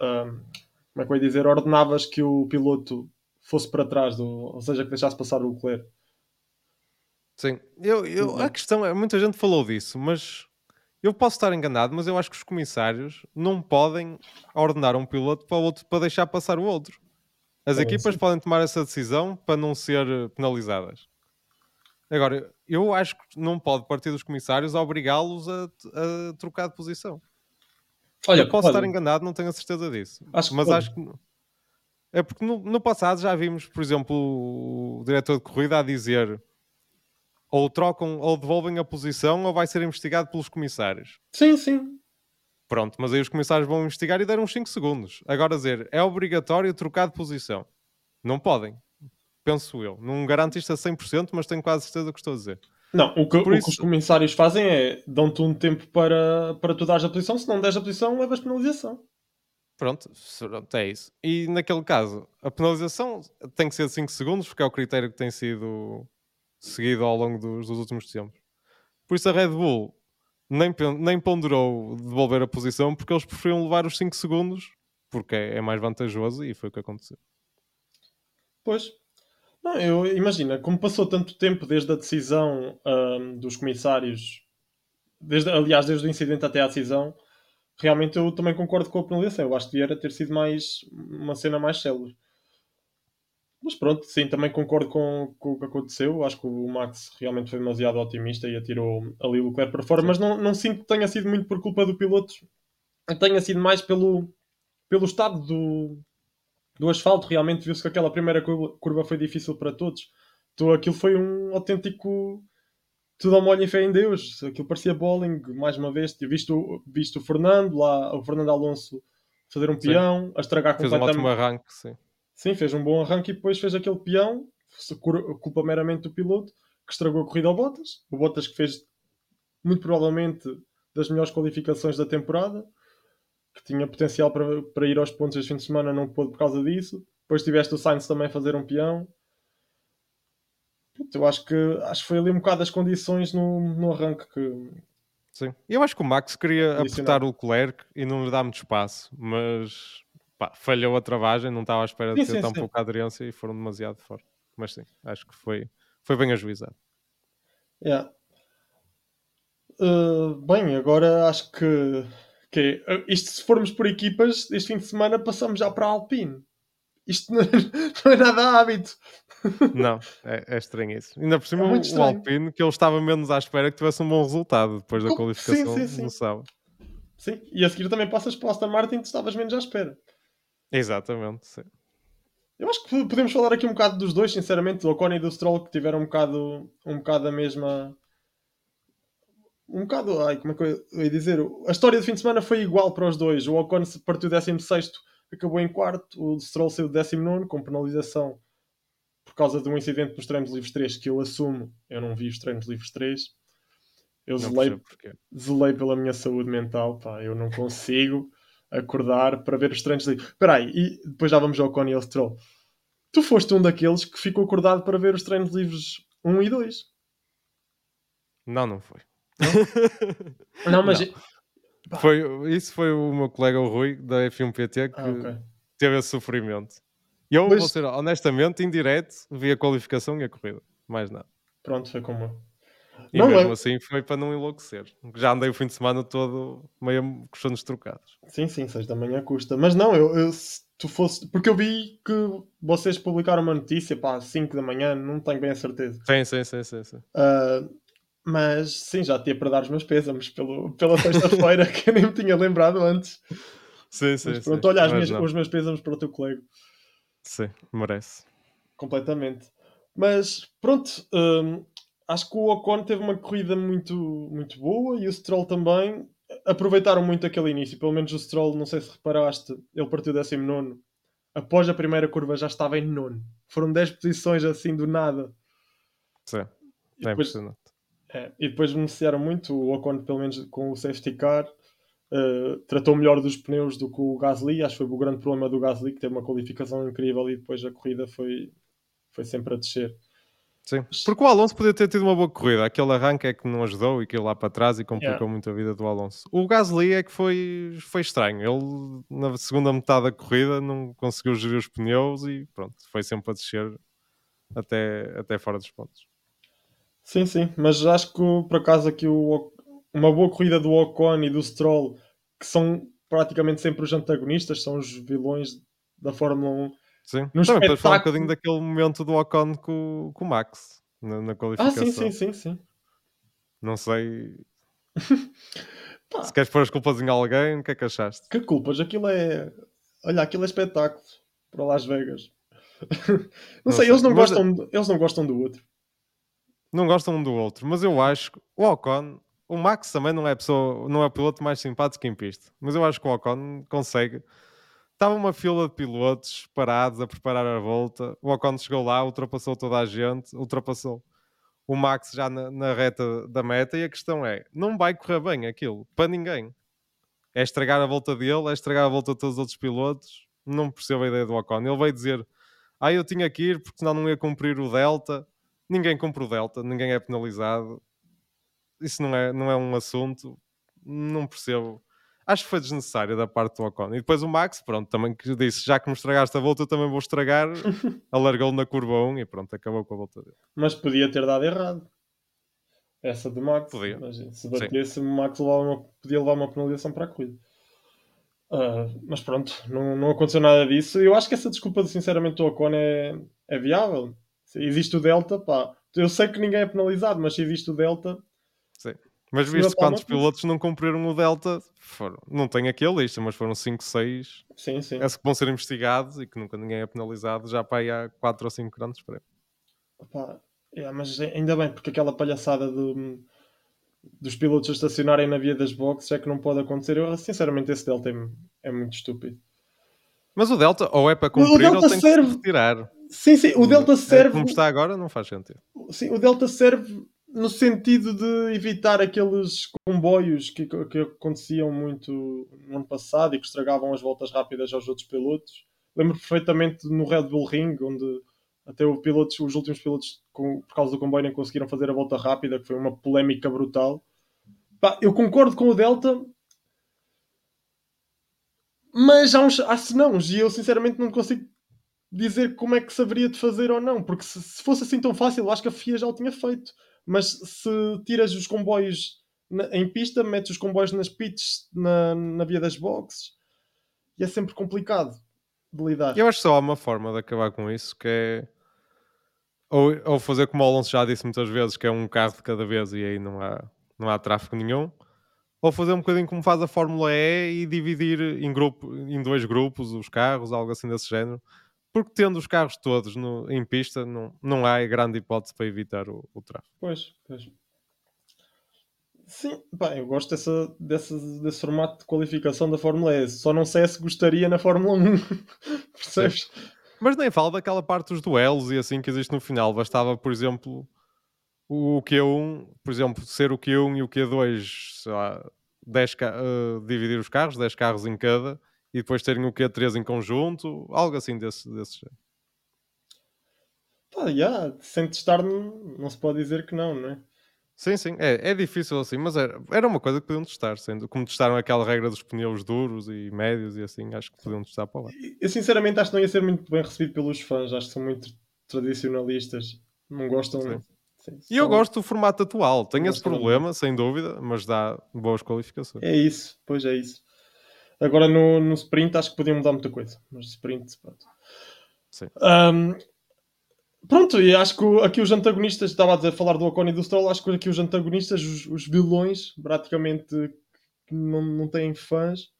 S1: ahm, como é que eu ia dizer? Ordenavas que o piloto fosse para trás, do, ou seja, que deixasse passar o Leclerc.
S2: Sim, eu, eu, a questão é, muita gente falou disso, mas eu posso estar enganado, mas eu acho que os comissários não podem ordenar um piloto para o outro para deixar passar o outro. As
S1: Também
S2: equipas
S1: sim.
S2: podem tomar essa decisão para não ser penalizadas. Agora, eu acho que não pode partir dos comissários a obrigá-los a, a trocar de posição.
S1: Olha,
S2: eu posso
S1: pode.
S2: estar enganado, não tenho a certeza disso.
S1: Acho
S2: mas
S1: pode.
S2: acho que. É porque no, no passado já vimos, por exemplo, o diretor de corrida a dizer ou trocam ou devolvem a posição ou vai ser investigado pelos comissários.
S1: Sim, sim.
S2: Pronto, mas aí os comissários vão investigar e deram uns 5 segundos. Agora dizer, é obrigatório trocar de posição. Não podem. Penso eu. Não garanto isto a 100%, mas tenho quase certeza do que estou a dizer.
S1: Não, o que, o
S2: isso-
S1: que os comissários fazem é dão-te um tempo para, para tu dares a posição, se não deres a posição, levas penalização.
S2: Pronto, pronto, é isso. E naquele caso, a penalização tem que ser de 5 segundos, porque é o critério que tem sido seguido ao longo dos, dos últimos tempos. Por isso a Red Bull nem, nem ponderou devolver a posição, porque eles preferiam levar os 5 segundos, porque é, é mais vantajoso e foi o que aconteceu.
S1: Pois. Não, eu imagina, como passou tanto tempo desde a decisão ahm, dos comissários, desde, aliás, desde o incidente até à decisão, realmente eu também concordo com a penalização. Eu acho que devia ter sido mais uma cena mais célebre. Mas pronto, sim, também concordo com, com o que aconteceu. Acho que o Max realmente foi demasiado otimista e atirou ali o Leclerc para fora,
S2: Sim.
S1: mas não, não sinto que tenha sido muito por culpa do piloto. Tenha sido mais pelo, pelo estado do, do asfalto. Realmente viu-se que aquela primeira curva, curva foi difícil para todos. Então aquilo foi um autêntico tudo molho e fé em Deus. Aquilo parecia bowling, mais uma vez. Tinha Visto, visto o Fernando lá, o Fernando Alonso fazer um
S2: Sim.
S1: peão, a estragar
S2: Fez um
S1: completamente.
S2: ótimo arranque, sim.
S1: Sim, fez um bom arranque e depois fez aquele peão, culpa meramente do piloto, que estragou a corrida ao Bottas. O Bottas que fez, muito provavelmente, das melhores qualificações da temporada, que tinha potencial para, para ir aos pontos este fim de semana, não pôde por causa disso. Depois tiveste o Sainz também a fazer um peão. Puta, Eu acho que, acho que foi ali um bocado as condições no, no arranque que...
S2: Sim. Eu acho que o Max queria apertar o Leclerc e não lhe dar muito espaço, mas pá, falhou a travagem, não estava à espera de
S1: Sim,
S2: ter
S1: sim,
S2: tão
S1: sim.
S2: pouca aderência e foram demasiado fora. Mas sim, acho que foi, foi bem ajuizado.
S1: Yeah. Uh, bem, agora acho que, que é, uh, isto se formos por equipas, este fim de semana passamos já para a Alpine. Isto não, (laughs) não é nada hábito.
S2: Não, é, é estranho isso. Ainda por cima,
S1: É muito
S2: o. Alpine, que ele estava menos à espera que tivesse um bom resultado depois da
S1: Co-
S2: qualificação
S1: sim, sim, sim.
S2: no sábado.
S1: Sim, e a seguir também passas para o Aston Martin, tu estavas menos à espera.
S2: Exatamente, sim.
S1: Eu acho que podemos falar aqui um bocado dos dois, sinceramente, do Ocon e do Stroll, que tiveram um bocado, um bocado a mesma. Um bocado, ai, como é que eu ia dizer? A história do fim de semana foi igual para os dois. O Ocon se partiu 16, acabou em quarto, o Stroll saiu 19, com penalização por causa de um incidente nos treinos livres 3 que eu assumo. Eu não vi os treinos livres 3. Eu
S2: Não
S1: zelei, zelei pela minha saúde mental, pá, eu não consigo acordar para ver os treinos livres. Espera aí, e depois já vamos ao Ocon e ao Stroll. Tu foste um daqueles que ficou acordado para ver os treinos livres 1 e 2.
S2: Não, não foi.
S1: Não, (laughs) mas.
S2: Não. Foi. Isso foi o meu colega o Rui, da F1PT, que
S1: Ah, ok.
S2: teve esse sofrimento. E eu,
S1: Mas-
S2: vou ser honestamente, em direto, vi a qualificação e a corrida. Mais nada.
S1: Pronto, foi como eu.
S2: E
S1: Não,
S2: mesmo
S1: é-
S2: assim foi para não enlouquecer. Já andei o fim de semana todo meio com os sonos trocados.
S1: Sim, sim, 6 da manhã custa. Mas não, eu, eu- se tu fosse. Porque eu vi que vocês publicaram uma notícia, pá, 5 da manhã, não tenho bem a certeza.
S2: Sim, sim, sim, sim. sim.
S1: Ah, mas sim, já tinha para dar os meus pésamos pelo, pela sexta-feira, (laughs) que eu nem me tinha lembrado antes.
S2: Sim, sim,
S1: Mas
S2: sim.
S1: pronto, olha, as
S2: Mas
S1: minhas- os meus pésamos para o teu colega.
S2: Sim, merece.
S1: completamente. Mas pronto, hum, acho que o Ocon teve uma corrida muito, muito boa e o Stroll também. Aproveitaram muito aquele início, pelo menos o Stroll, não sei se reparaste, ele partiu 19. Após a primeira curva já estava em nono. Foram 10 posições assim do nada.
S2: Sim, é impressionante.
S1: É, e depois beneficiaram muito. O Ocon, pelo menos com o safety car, eh, tratou melhor dos pneus do que o Gasly. Acho que foi o grande problema do Gasly, que teve uma qualificação incrível e depois a corrida foi, foi sempre a descer.
S2: Sim, porque o Alonso podia ter tido uma boa corrida. Aquele arranque é que não ajudou e que lá para trás e complicou
S1: Yeah.
S2: muito a vida do Alonso. O Gasly é que foi, foi estranho. Ele, na segunda metade da corrida, não conseguiu gerir os pneus e pronto, foi sempre a descer até, até fora dos pontos.
S1: Sim, sim, mas acho que por acaso aqui o, Oc- uma boa corrida do Ocon e do Stroll, que são praticamente sempre os antagonistas, são os vilões da Fórmula 1.
S2: Sim,
S1: Num
S2: também para falar um
S1: espetáculo-
S2: bocadinho daquele momento do Ocon com, com o Max na, na
S1: Ah,
S2: qualificação.
S1: sim, sim, sim, sim.
S2: Não sei (laughs)
S1: Pá,
S2: se queres pôr as culpas em alguém, o que é que achaste?
S1: que culpas, aquilo é. Olha, aquilo é espetáculo para Las Vegas. (laughs) não,
S2: Não
S1: sei,
S2: sei,
S1: eles não,
S2: mas-
S1: gostam, eles não gostam do outro.
S2: Não gostam um do outro, mas eu acho que o Ocon, o Max também não é pessoa, não é o piloto mais simpático em pista, mas eu acho que o Ocon consegue. Estava uma fila de pilotos parados a preparar a volta. O Ocon chegou lá, ultrapassou toda a gente, ultrapassou o Max já na, na reta da meta. E a questão é: não vai correr bem aquilo para ninguém. É estragar a volta dele, é estragar a volta de todos os outros pilotos. Não percebo a ideia do Ocon. Ele veio dizer: Ah, eu tinha que ir porque senão não ia cumprir o Delta. Ninguém cumpre o Delta, ninguém é penalizado. Isso não é, não é um assunto. Não percebo. Acho que foi desnecessário da parte do Ocon. E depois o Max, pronto, também que disse: Já que me estragaste a volta, eu também vou estragar. (laughs) Alargou na curva 1 e pronto, acabou com a volta dele.
S1: Mas podia ter dado errado. Essa do Max.
S2: Podia.
S1: Mas se batesse, o Max levava uma- podia levar uma penalização para a corrida. Ah, mas pronto, não, não aconteceu nada disso. Eu acho que essa desculpa, sinceramente, do Ocon é, é viável. Se existe o Delta, pá. Eu sei que ninguém é penalizado, mas se existe o Delta,
S2: Mas viste
S1: não toma
S2: quantos
S1: tudo.
S2: pilotos não cumpriram o Delta? Foram, não tenho aqui a lista, mas foram 5, 6.
S1: sim, sim.
S2: Esses que vão ser investigados e que nunca ninguém é penalizado já para aí há 4 ou 5 grandes prémios.
S1: Pá, é, mas ainda bem, porque aquela palhaçada do- dos pilotos a estacionarem na via das boxes é que não pode acontecer. Eu, sinceramente, esse Delta é, é muito estúpido.
S2: Mas o Delta ou é para
S1: Mas
S2: cumprir ou tem que
S1: serve-
S2: se retirar.
S1: Sim, sim, o Delta
S2: É,
S1: serve.
S2: Como está agora, não faz sentido.
S1: Sim, o Delta serve no sentido de evitar aqueles comboios que, que aconteciam muito no ano passado e que estragavam as voltas rápidas aos outros pilotos. Lembro perfeitamente no Red Bull Ring, onde até o pilotos, os últimos pilotos, com- por causa do comboio, nem conseguiram fazer a volta rápida, que foi uma polémica brutal. Pá, eu concordo com o Delta, mas há uns há senãos e eu sinceramente não consigo dizer como é que se haveria de fazer ou não, porque se, se fosse assim tão fácil, acho que a FIA já o tinha feito. Mas se tiras os comboios na- em pista, metes os comboios nas pits, na, na via das boxes, e é sempre complicado de lidar.
S2: Eu acho que só há uma forma de acabar com isso, que é ou, ou fazer como o Alonso já disse muitas vezes, que é um carro de cada vez e aí não há, não há tráfego nenhum, ou fazer um bocadinho como faz a Fórmula E e dividir em, grupo, em dois grupos os carros, algo assim desse género. Porque tendo os carros todos no- em pista, não, não há grande hipótese para evitar o, o tráfego.
S1: Pois, pois. Sim, pá, eu gosto dessa, dessa, desse formato de qualificação da Fórmula E. Só não sei se gostaria na Fórmula 1. (laughs) Percebes?
S2: Mas nem falo daquela parte dos duelos e assim que existe no final. Bastava, por exemplo, o Q1, por exemplo, ser o Q1 e o Q2, sei lá, 10 ca- eh, dividir os carros, 10 carros em cada, e depois terem o Q3 em conjunto, algo assim desse, desse género.
S1: Pá, já, sem testar não, não se pode dizer que não, não é?
S2: Sim, sim, é, é difícil assim, mas era, era uma coisa que podiam testar, sendo como testaram aquela regra dos pneus duros e médios e assim, acho que podiam testar para lá.
S1: Eu sinceramente acho que não ia ser muito bem recebido pelos fãs. Acho que são muito tradicionalistas. Não gostam.
S2: Sim.
S1: Sim,
S2: E eu gosto do formato atual, tem esse problema, sem dúvida, mas dá boas qualificações.
S1: É isso, pois é isso. Agora no, no sprint acho que podiam mudar muita coisa. Mas sprint, pronto.
S2: Sim.
S1: Ahm, pronto, e acho que aqui os antagonistas, estava a dizer, falar do Ocon e do Stroll, acho que aqui os antagonistas, os, os vilões, praticamente que não, não têm fãs,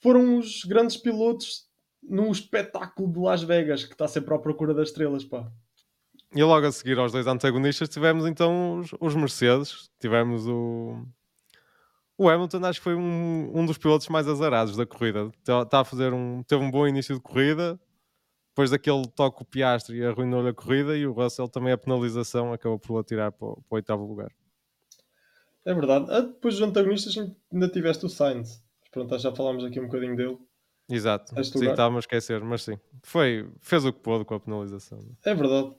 S1: foram os grandes pilotos no espetáculo de Las Vegas, que está sempre à procura das estrelas, pá.
S2: E logo a seguir aos dois antagonistas tivemos então os, os Mercedes, tivemos o, o Hamilton, acho que foi um, um dos pilotos mais azarados da corrida. Está tá a fazer um, teve um bom início de corrida, depois daquele toque o Piastri arruinou-lhe a corrida e o Russell também a penalização acabou por o atirar para, o- para o oitavo lugar.
S1: É verdade. Ah, depois dos antagonistas ainda tiveste o Sainz. Mas Pronto, já falámos aqui um bocadinho dele.
S2: Exato, sim, estava a esquecer, mas sim, foi, fez o que pôde com a penalização.
S1: É verdade.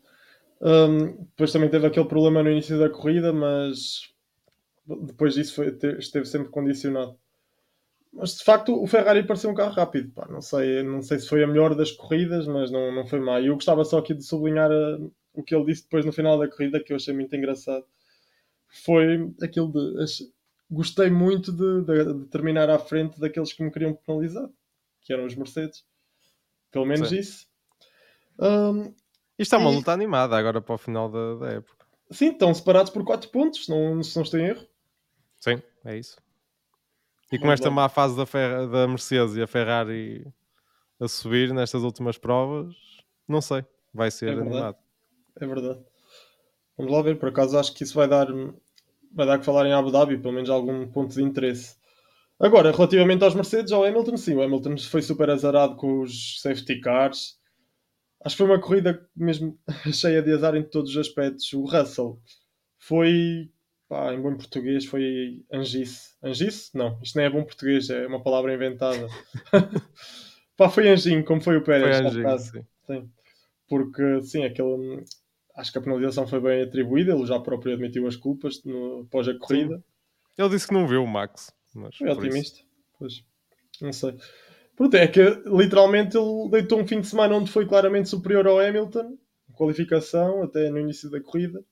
S1: Um, depois também teve aquele problema no início da corrida, mas depois disso foi, esteve sempre condicionado. Mas de facto o Ferrari pareceu um carro rápido. Pá, não, sei, não sei se foi a melhor das corridas, mas não, não foi má. E eu gostava só aqui de sublinhar uh, o que ele disse depois no final da corrida, que eu achei muito engraçado. Foi aquilo de. Achei, gostei muito de, de, de, terminar à frente daqueles que me queriam penalizar, que eram os Mercedes. Pelo menos Sim. isso. Um,
S2: Isto é uma e... luta animada agora para o final da, da época.
S1: Sim, estão separados por 4 pontos, não, se não estou em erro.
S2: Sim, é isso. E com esta má fase da, Fer da Mercedes e a Ferrari a subir nestas últimas provas, não sei, vai ser é animado.
S1: É verdade. Vamos lá ver, por acaso acho que isso vai dar, vai dar que falar em Abu Dhabi, pelo menos algum ponto de interesse. Agora, relativamente aos Mercedes, ao Hamilton, sim, o Hamilton foi super azarado com os safety cars. Acho que foi uma corrida mesmo (laughs) cheia de azar em todos os aspectos. O Russell foi pá, em bom português foi angice. Angice? Não, isto nem é bom português, é uma palavra inventada. (laughs) pá, foi anjinho, como foi o Pérez. Foi anjinho, sim. sim. Porque, sim, aquele, acho que a penalização foi bem atribuída, ele já próprio admitiu as culpas no, após a corrida. Sim.
S2: Ele disse que não viu o Max.
S1: Foi otimista. Pois, não sei. Pronto, é que literalmente ele deitou um fim de semana onde foi claramente superior ao Hamilton, qualificação, até no início da corrida,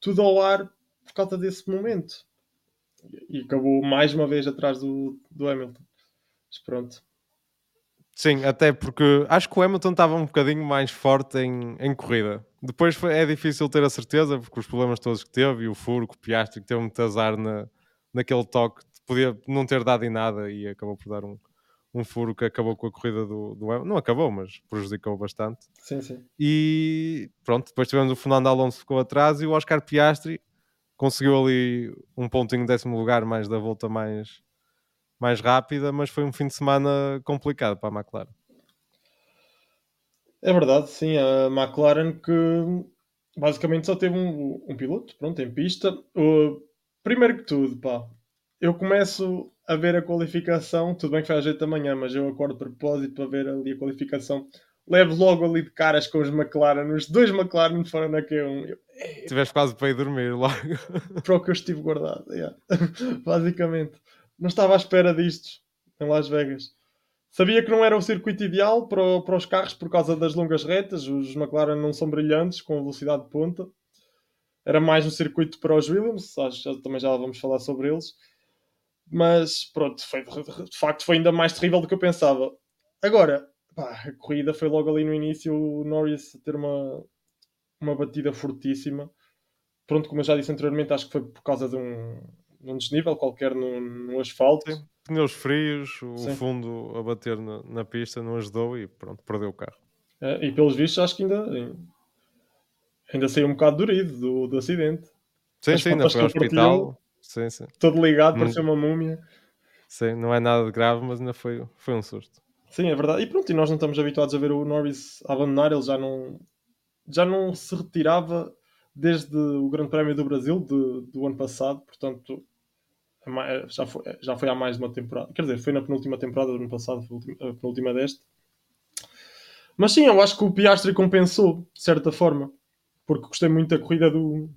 S1: tudo ao ar por causa desse momento. E acabou mais uma vez atrás do, do Hamilton. Mas pronto.
S2: Sim, até porque acho que o Hamilton estava um bocadinho mais forte em, em corrida. Depois foi, é difícil ter a certeza, porque os problemas todos que teve, e o furo, o Piastri, que teve muito azar na, naquele toque, podia não ter dado em nada e acabou por dar um, um furo que acabou com a corrida do, do Hamilton. Não acabou, mas prejudicou bastante.
S1: Sim, sim.
S2: E pronto, depois tivemos o Fernando Alonso ficou atrás e o Oscar Piastri conseguiu ali um pontinho décimo lugar, mais da volta mais, mais rápida, mas foi um fim de semana complicado para a McLaren.
S1: É verdade, sim, a McLaren que basicamente só teve um, um piloto, pronto, em pista. Uh, primeiro que tudo, pá, eu começo a ver a qualificação, tudo bem que às 8 da manhã, mas eu acordo de propósito para ver ali a qualificação levo logo ali de caras com os McLaren. Os dois McLaren foram na Q1.
S2: Tiveste quase para ir dormir logo.
S1: Para o que eu estive guardado, yeah. (laughs) basicamente. Não estava à espera disto em Las Vegas. Sabia que não era o circuito ideal para, para os carros por causa das longas retas. Os McLaren não são brilhantes com velocidade de ponta. Era mais um circuito para os Williams. Acho, também já vamos falar sobre eles. Mas pronto, foi, de facto foi ainda mais terrível do que eu pensava. Agora, pá, a corrida foi logo ali no início o Norris a ter uma, uma batida fortíssima. Pronto, como eu já disse anteriormente, acho que foi por causa de um, de um desnível qualquer no, no asfalto. Sim.
S2: Pneus frios, o Sim. fundo a bater na, na, pista não ajudou e pronto, perdeu o carro.
S1: É, e pelos vistos, acho que ainda, ainda saiu um bocado dorido do, do acidente.
S2: Sim, As sim, ainda foi ao hospital. Sim, sim.
S1: Todo ligado, parecia uma múmia.
S2: Sim, não é nada de grave, mas ainda foi, foi um susto.
S1: Sim, é verdade. E pronto, e nós não estamos habituados a ver o Norris abandonar, ele já não, já não se retirava desde o Grande Prémio do Brasil de, do ano passado, portanto é já foi, já foi há mais de uma temporada. Quer dizer, foi na penúltima temporada do ano passado, a penúltima deste. Mas sim, eu acho que o Piastri compensou, de certa forma, porque gostei muito da corrida do,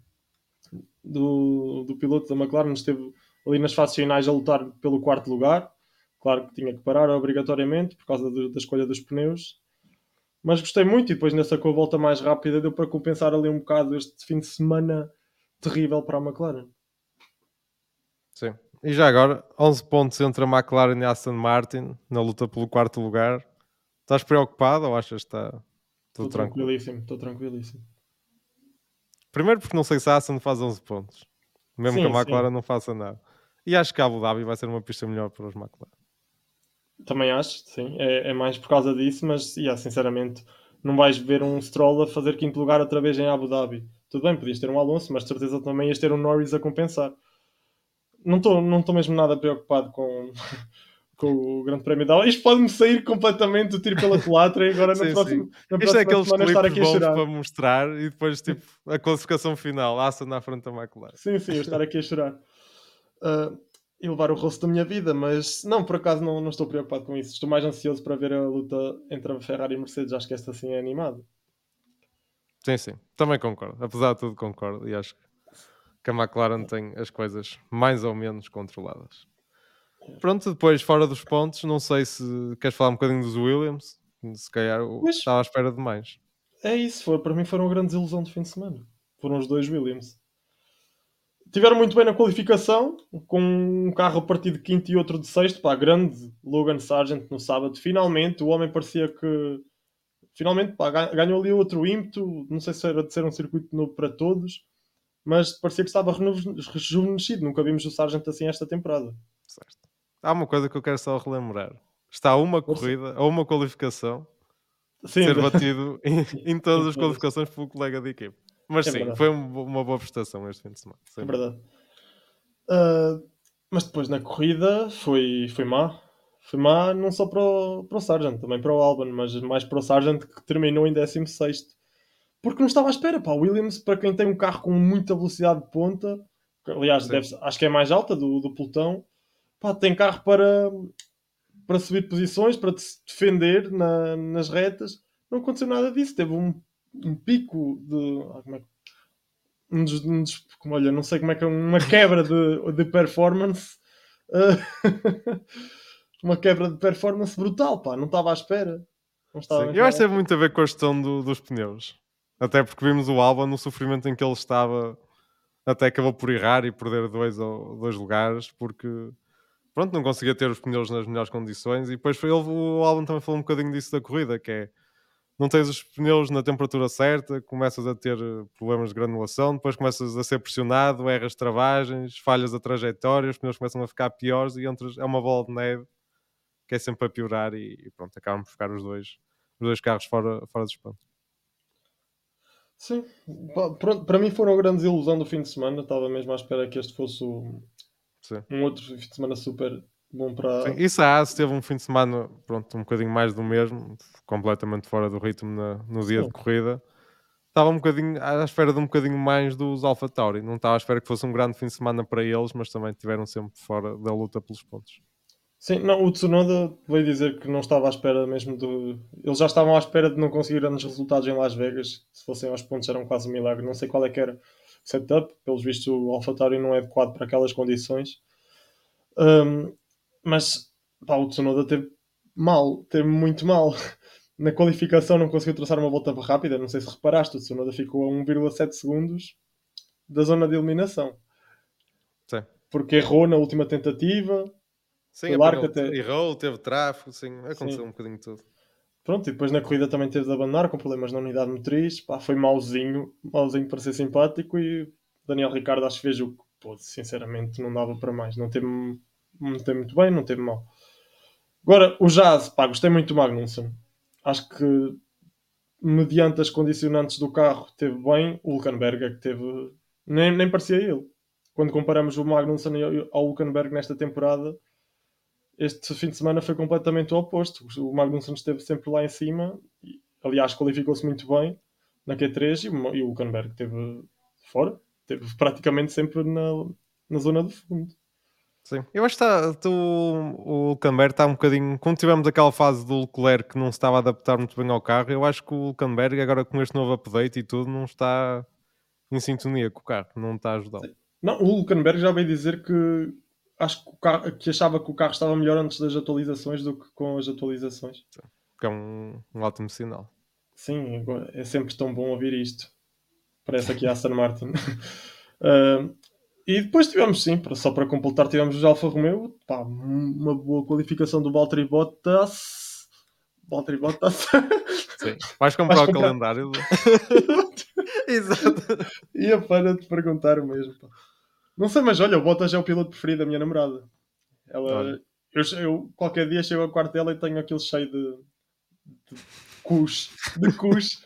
S1: do, do piloto da McLaren, esteve ali nas fases finais a lutar pelo quarto lugar Claro que tinha que parar obrigatoriamente por causa de, da escolha dos pneus. Mas gostei muito e depois nessa com a volta mais rápida deu para compensar ali um bocado este fim de semana terrível para a McLaren.
S2: Sim. E já agora, 11 pontos entre a McLaren e a Aston Martin na luta pelo quarto lugar. Estás preocupado ou achas que está tudo
S1: tranquilo? tranquilíssimo, estou tranquilíssimo.
S2: Primeiro porque não sei se a Aston faz 11 pontos. Mesmo sim, que a McLaren sim. não faça nada. E acho que a Abu Dhabi vai ser uma pista melhor para os McLaren.
S1: Também acho, sim. É, é mais por causa disso, mas yeah, sinceramente não vais ver um Stroll a fazer quinto lugar outra vez em Abu Dhabi. Tudo bem, podias ter um Alonso, mas de certeza também ias ter um Norris a compensar. Não estou não mesmo nada preocupado com, (laughs) com o Grande Prémio da Isto pode-me sair completamente do tiro pela culatra e agora sim, na próxima, sim. na
S2: Isto é aqueles clipes estar aqui a chorar. para mostrar e depois tipo a classificação final, Assa na frente da McLaren.
S1: Sim, sim, eu estar aqui a chorar. Uh, e levar o rosto da minha vida, mas não, por acaso não, não estou preocupado com isso. Estou mais ansioso para ver a luta entre a Ferrari e a Mercedes. Acho que esta sim é animada.
S2: Sim, sim, também concordo. Apesar de tudo, concordo. E acho que a McLaren tem as coisas mais ou menos controladas. Pronto, depois, fora dos pontos, não sei se queres falar um bocadinho dos Williams. Se calhar
S1: Mas-
S2: estava à espera de mais.
S1: É isso, foi, para mim foram uma grande desilusão do fim de semana. Foram os dois Williams. Tiveram muito bem na qualificação, com um carro a partir de quinto e outro de sexto. Pá, grande Logan Sargent no sábado. Finalmente, o homem parecia que. Finalmente, pá, ga- ganhou ali outro ímpeto. Não sei se era de ser um circuito novo para todos, mas parecia que estava rejuvenescido. Nunca vimos o Sargent assim esta temporada.
S2: Certo. Há uma coisa que eu quero só relembrar. Está uma corrida, a uma qualificação,
S1: Sim,
S2: ser batido (laughs) em, em todas as qualificações pelo colega de equipe. Mas
S1: É
S2: sim,
S1: verdade.
S2: foi um- uma boa prestação este fim de semana. sem
S1: É verdade. Ah, mas depois na corrida foi, foi má. Foi má não só para o, para o Sargent, também para o Albon, mas mais para o Sargent que terminou em 16. Porque não estava à espera. Pá. O Williams, para quem tem um carro com muita velocidade de ponta, aliás, deve- acho que é mais alta do, do pelotão, pá, tem carro para, para subir posições, para se defender na- nas retas. Não aconteceu nada disso. Teve um, um pico de. ah, como é que um dos, um dos- como, olha, não sei como é que é, uma quebra de, de performance. eh, (laughs) uma quebra de performance brutal, pá, não estava à espera. Não estava
S2: Sim. Eu acho que teve muito a ver com a gestão do- dos pneus. Até porque vimos o Alba no sofrimento em que ele estava, até acabou por errar e perder dois, dois lugares, porque pronto, não conseguia ter os pneus nas melhores condições. E depois foi ele, o Albon também falou um bocadinho disso da corrida, que é não tens os pneus na temperatura certa, começas a ter eh, problemas de granulação, depois começas a ser pressionado, erras travagens, falhas a trajetória, os pneus começam a ficar piores e entras, é uma bola de neve que é sempre a piorar e, e pronto, acabam por ficar os dois, os dois carros fora, fora dos pontos.
S1: Sim, pronto, para mim foram a grande ilusão do fim de semana. Estava mesmo à espera que este fosse um outro fim de semana super bom para.
S2: Sim, AS teve um fim de semana, pronto, um bocadinho mais do mesmo, completamente fora do ritmo na- no dia
S1: Sim.
S2: de corrida. Estava um bocadinho à espera de um bocadinho mais dos Alpha Tauri. Não estava à espera que fosse um grande fim de semana para eles, mas também estiveram sempre fora da luta pelos pontos.
S1: Sim, não, o Tsunoda veio dizer que não estava à espera mesmo do. Eles já estavam à espera de não conseguir grandes resultados em Las Vegas. Se fossem aos pontos, eram quase um milagre. Não sei qual é que era o setup. Pelos vistos, o AlphaTauri não é adequado para aquelas condições. Hum, mas pá, o Tsunoda teve mal, teve muito mal. (laughs) Na qualificação não conseguiu traçar uma volta rápida. Não sei se reparaste, o Tsunoda ficou a 1,7 segundos da zona de eliminação.
S2: Sim.
S1: Porque errou na última tentativa,
S2: Sim,
S1: até-
S2: errou, teve tráfego, sim, aconteceu
S1: Sim.
S2: um bocadinho de tudo.
S1: Pronto, e depois na corrida também teve de abandonar com problemas na unidade motriz. Pá, foi mauzinho, mauzinho para ser simpático. E Daniel Ricardo acho que fez o que pôde. Sinceramente, não dava para mais. Não teve, não teve muito bem, não teve mal. Agora, o Jazz, pá, gostei muito do Magnussen. Acho que, mediante as condicionantes do carro, teve bem. O Hulkenberg é que teve. Nem, nem parecia ele. Quando comparamos o Magnussen ao- Hulkenberg nesta temporada, este fim de semana foi completamente o oposto. O Magnussen esteve sempre lá em cima, e, aliás, qualificou-se muito bem na Q3 e o, o Hulkenberg esteve fora, esteve praticamente sempre na, na zona do fundo.
S2: Sim. Eu acho que tu, o Hulkenberg está um bocadinho. Quando tivemos aquela fase do Leclerc que não se estava a adaptar muito bem ao carro, eu acho que o Hulkenberg, agora com este novo update e tudo, não está em sintonia com o carro, não está a ajudar.
S1: Não, o Hulkenberg já veio dizer que acho que, carro, que achava que o carro estava melhor antes das atualizações do que com as atualizações.
S2: Que é um, um ótimo sinal.
S1: Sim, é sempre tão bom ouvir isto. Parece aqui a Aston Martin. (laughs) Ah, e depois tivemos, sim, para- só para completar, tivemos os Alfa Romeo. Pá, uma boa qualificação do Valtteri Bottas. Valtteri Bottas.
S2: Sim. Vais comprar
S1: Vais
S2: o
S1: comprar-
S2: calendário? (laughs) Exato.
S1: Ia para te perguntar o mesmo. pá. Não sei, mas olha, o Bottas é o piloto preferido da minha namorada. Ela, eu, eu qualquer dia chego ao quarto dela e tenho aquilo cheio de, de cus. De cus.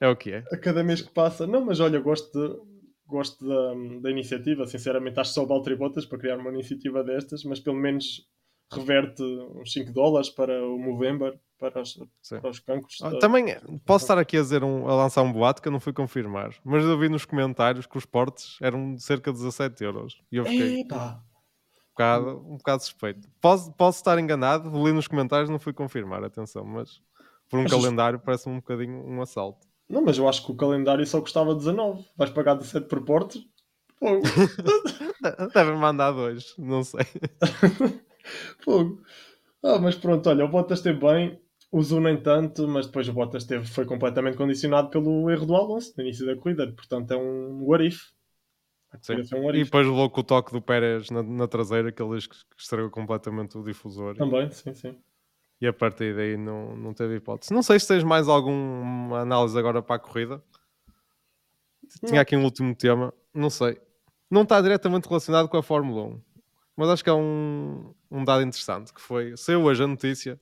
S2: É o que é.
S1: a cada mês que passa. Não, mas olha, gosto, de- gosto da, da iniciativa. Sinceramente, acho só o Valtteri Bottas para criar uma iniciativa destas, mas pelo menos reverte uns 5 dólares para o Movember, para os,
S2: Sim.
S1: para os cancros.
S2: Ah,
S1: da-
S2: Também posso estar aqui a, dizer um- a lançar um boato que eu não fui confirmar, mas eu vi nos comentários que os portes eram de cerca de 17 euros. E eu fiquei um
S1: Epá!
S2: bocado, um bocado suspeito. Posso, posso estar enganado, li nos comentários, não fui confirmar, atenção, mas por um
S1: Mas os-
S2: calendário parece-me um bocadinho um assalto.
S1: Não, mas eu acho que o calendário só custava 19. Vais pagar 17 por portos? Fogo. (laughs)
S2: Devem mandar dois, não sei. (laughs)
S1: Fogo. Ah, mas pronto, olha, o Bottas teve bem, o Zu nem tanto, mas depois o Bottas teve, foi completamente condicionado pelo erro do Alonso no início da corrida, portanto é um what if.
S2: Sim.
S1: Um
S2: E depois levou com o toque do Pérez na, na traseira, que ele que estragou completamente o difusor.
S1: Também, sim, sim.
S2: E a partir daí não, não teve hipótese. Não sei se tens mais alguma análise agora para a corrida. Tinha
S1: Não.
S2: aqui um último tema, não sei. Não está diretamente relacionado com a Fórmula 1, mas acho que é um, um dado interessante, que foi, saiu hoje a notícia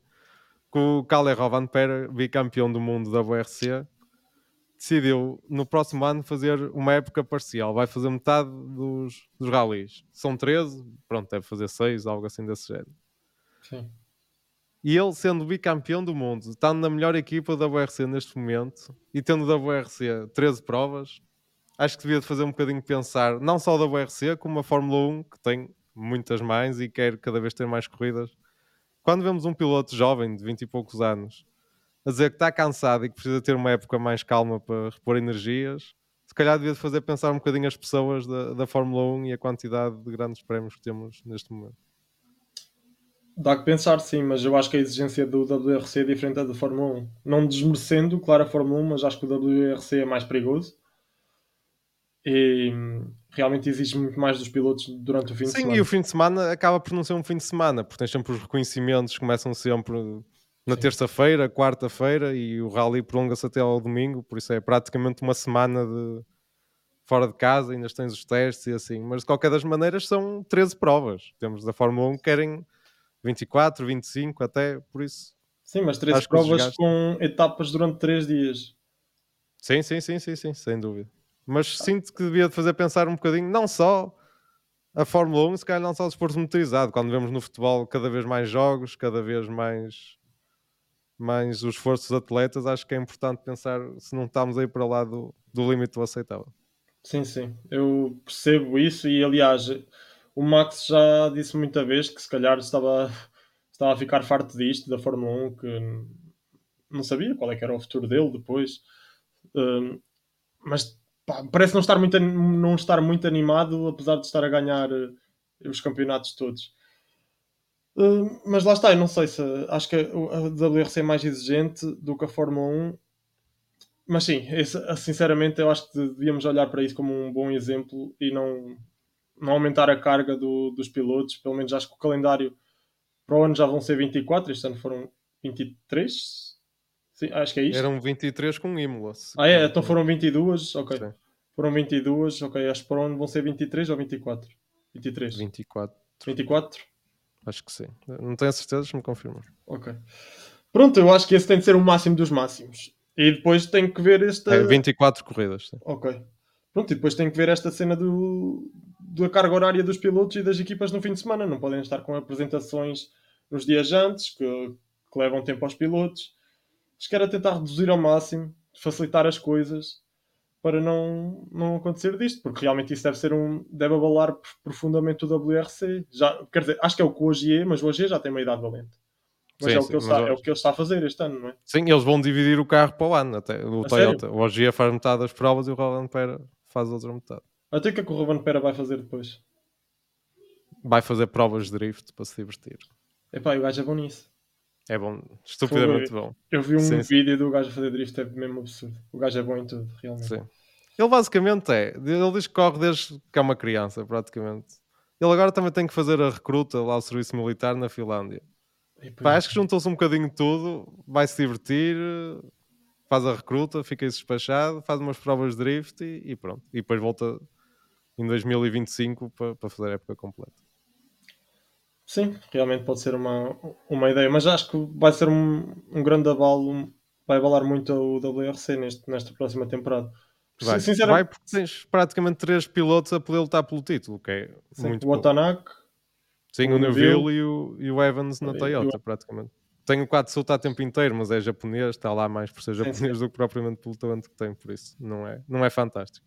S2: que o Kalle Rovanperä, bicampeão do mundo da WRC, decidiu no próximo ano fazer uma época parcial. Vai fazer metade dos, dos rallies. São 13, pronto, deve fazer 6, algo assim desse género.
S1: sim.
S2: E ele, sendo bicampeão do mundo, estando na melhor equipa da WRC neste momento e tendo da WRC 13 provas, acho que devia de fazer um bocadinho pensar, não só da WRC, como a Fórmula 1, que tem muitas mais e quer cada vez ter mais corridas. Quando vemos um piloto jovem, de 20 e poucos anos, a dizer que está cansado e que precisa ter uma época mais calma para repor energias, se calhar devia de fazer pensar um bocadinho as pessoas da, da Fórmula 1 e a quantidade de grandes prémios que temos neste momento.
S1: Dá que pensar, sim, mas eu acho que a exigência do WRC é diferente da da Fórmula 1. Não desmerecendo, claro, a Fórmula 1, mas acho que o WRC é mais perigoso. E hum, realmente exige muito mais dos pilotos durante o fim de
S2: Sim,
S1: semana.
S2: e o fim de semana acaba por não ser um fim de semana, porque tens sempre os reconhecimentos que começam sempre na
S1: Sim.
S2: terça-feira, quarta-feira e o rally prolonga-se até ao domingo, por isso é praticamente uma semana de fora de casa, ainda tens os testes e assim, mas de qualquer das maneiras são 13 provas. Temos da Fórmula 1 que querem 24, 25 até, por isso.
S1: Sim, mas três
S2: os
S1: provas com etapas durante três dias.
S2: Sim, sim, sim, sim, sim, sem dúvida. Mas sinto que devia de fazer pensar um bocadinho, não só a Fórmula 1, se calhar não só o desporto motorizado, quando vemos no futebol cada vez mais jogos, cada vez mais, mais o esforço dos atletas, acho que é importante pensar se não estamos aí para lá do, do limite do aceitável.
S1: Sim, sim, eu percebo isso e aliás o Max já disse muita vez que se calhar estava, estava a ficar farto disto da Fórmula 1, que não sabia qual é que era o futuro dele depois. Hum, mas pá, parece não estar, muito, não estar muito animado, apesar de estar a ganhar eh, os campeonatos todos. Hum, mas lá está, eu não sei se acho que a a WRC é mais exigente do que a Fórmula 1 mas sim, esse- sinceramente eu acho que devíamos olhar para isso como um bom exemplo e não, não aumentar a carga do- dos pilotos. Pelo menos acho que o calendário para o ano já vão ser 24, este ano foram 23. Sim, acho que é isto.
S2: Eram 23 com Imola.
S1: Ah, é? Então foram 22, ok.
S2: Sim,
S1: Foram 22, ok. Acho que para o ano vão ser 23 ou 24? 23.
S2: 24,
S1: 24?
S2: acho que sim. Não tenho a certeza, se me confirmar.
S1: Ok. Pronto, eu acho que esse tem de ser o máximo dos máximos. E depois tem que ver esta.
S2: É 24 corridas. Sim.
S1: Ok. Pronto, e depois tem que ver esta cena do, da carga horária dos pilotos e das equipas no fim de semana. Não podem estar com apresentações nos dias antes, que, que levam tempo aos pilotos. Acho que era tentar reduzir ao máximo, facilitar as coisas para não, não acontecer disto, porque realmente isso deve ser um. deve abalar profundamente o WRC. Já, quer dizer, acho que é o que o Ogier, mas o Ogier já tem uma idade valente. Mas
S2: Sim,
S1: é, o que ele está,
S2: o-
S1: é o que ele está a fazer este ano, não é?
S2: Sim, eles vão dividir o carro para o ano, até o
S1: A
S2: Toyota. O Ogier faz metade das provas e o Roland Pera faz outra metade.
S1: Até o que é que o Ruben Pera vai fazer depois?
S2: Vai fazer provas de drift para se divertir.
S1: Epá, o gajo é bom nisso.
S2: É bom, estupidamente bom.
S1: Eu vi um
S2: Sim, sim.
S1: vídeo do gajo a fazer drift, é mesmo absurdo. O gajo é bom em tudo, realmente.
S2: Sim. Ele basicamente é, ele diz que corre desde que é uma criança, praticamente. Ele agora também tem que fazer a recruta lá ao serviço militar na Finlândia. Pá, acho que juntou-se um bocadinho de tudo, vai se divertir, faz a recruta, fica aí despachado, faz umas provas de drift e, e pronto. E depois volta em 2025 para, para fazer a época completa.
S1: Sim, realmente pode ser uma, uma ideia, mas acho que vai ser um, um grande abalo, vai abalar muito o WRC neste, nesta próxima temporada.
S2: Vai,
S1: Sinceramente,
S2: vai porque tens praticamente três pilotos a poder lutar pelo título, que é
S1: sim,
S2: muito
S1: o. Otanak,
S2: Sim,
S1: o
S2: o
S1: Neville.
S2: E o, e o Evans na Toyota, praticamente. Tem o 4 Sul o tempo inteiro, mas é japonês, está lá mais por ser
S1: Sim,
S2: japonês do que propriamente pelo talento que tem, por isso não é, não é fantástico.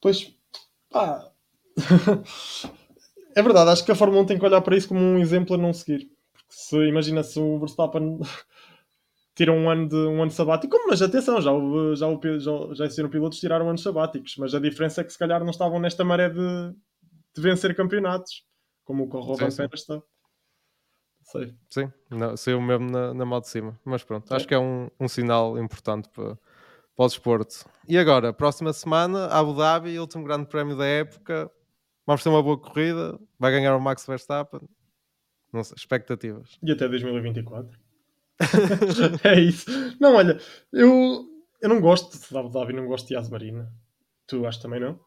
S1: pois, pá. (laughs) é verdade, acho que a Fórmula 1 tem que olhar para isso como um exemplo a não seguir. Porque se imagina se o Verstappen (laughs) tiram um ano de um ano sabático, mas atenção, já, houve, já, houve, já, já existiram pilotos que tiraram anos sabáticos, mas a diferença é que se calhar não estavam nesta maré de, de vencer campeonatos, como o Corroban Pérez está. Sei.
S2: Sim, não, saiu mesmo na, na mão de cima. Mas pronto, é. acho que é um, um sinal importante para, para o desporto. E agora, próxima semana, Abu Dhabi, último grande prémio da época. Vamos ter uma boa corrida. Vai ganhar o Max Verstappen. Não sei, expectativas.
S1: E até 2024. (laughs) é isso. Não, olha, eu, eu não gosto de Abu Dhabi, não gosto de Asmarina. Tu acho também não?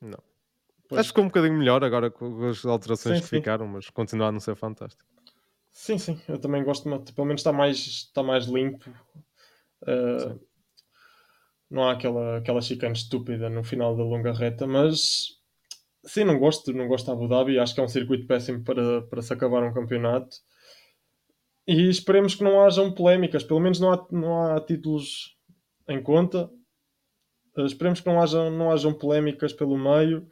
S2: Não. Pois. Acho que ficou um bocadinho melhor agora com as alterações sim, que sim. ficaram, mas continua a não ser fantástico.
S1: Sim, sim, eu também gosto, mas pelo menos está mais, está mais limpo. Uh, não há aquela, aquela chicane estúpida no final da longa reta, mas sim, não gosto, não gosto de Abu Dhabi, acho que é um circuito péssimo para, para se acabar um campeonato. E esperemos que não hajam polémicas, pelo menos não há, não há títulos em conta. Uh, esperemos que não hajam, não hajam polémicas pelo meio.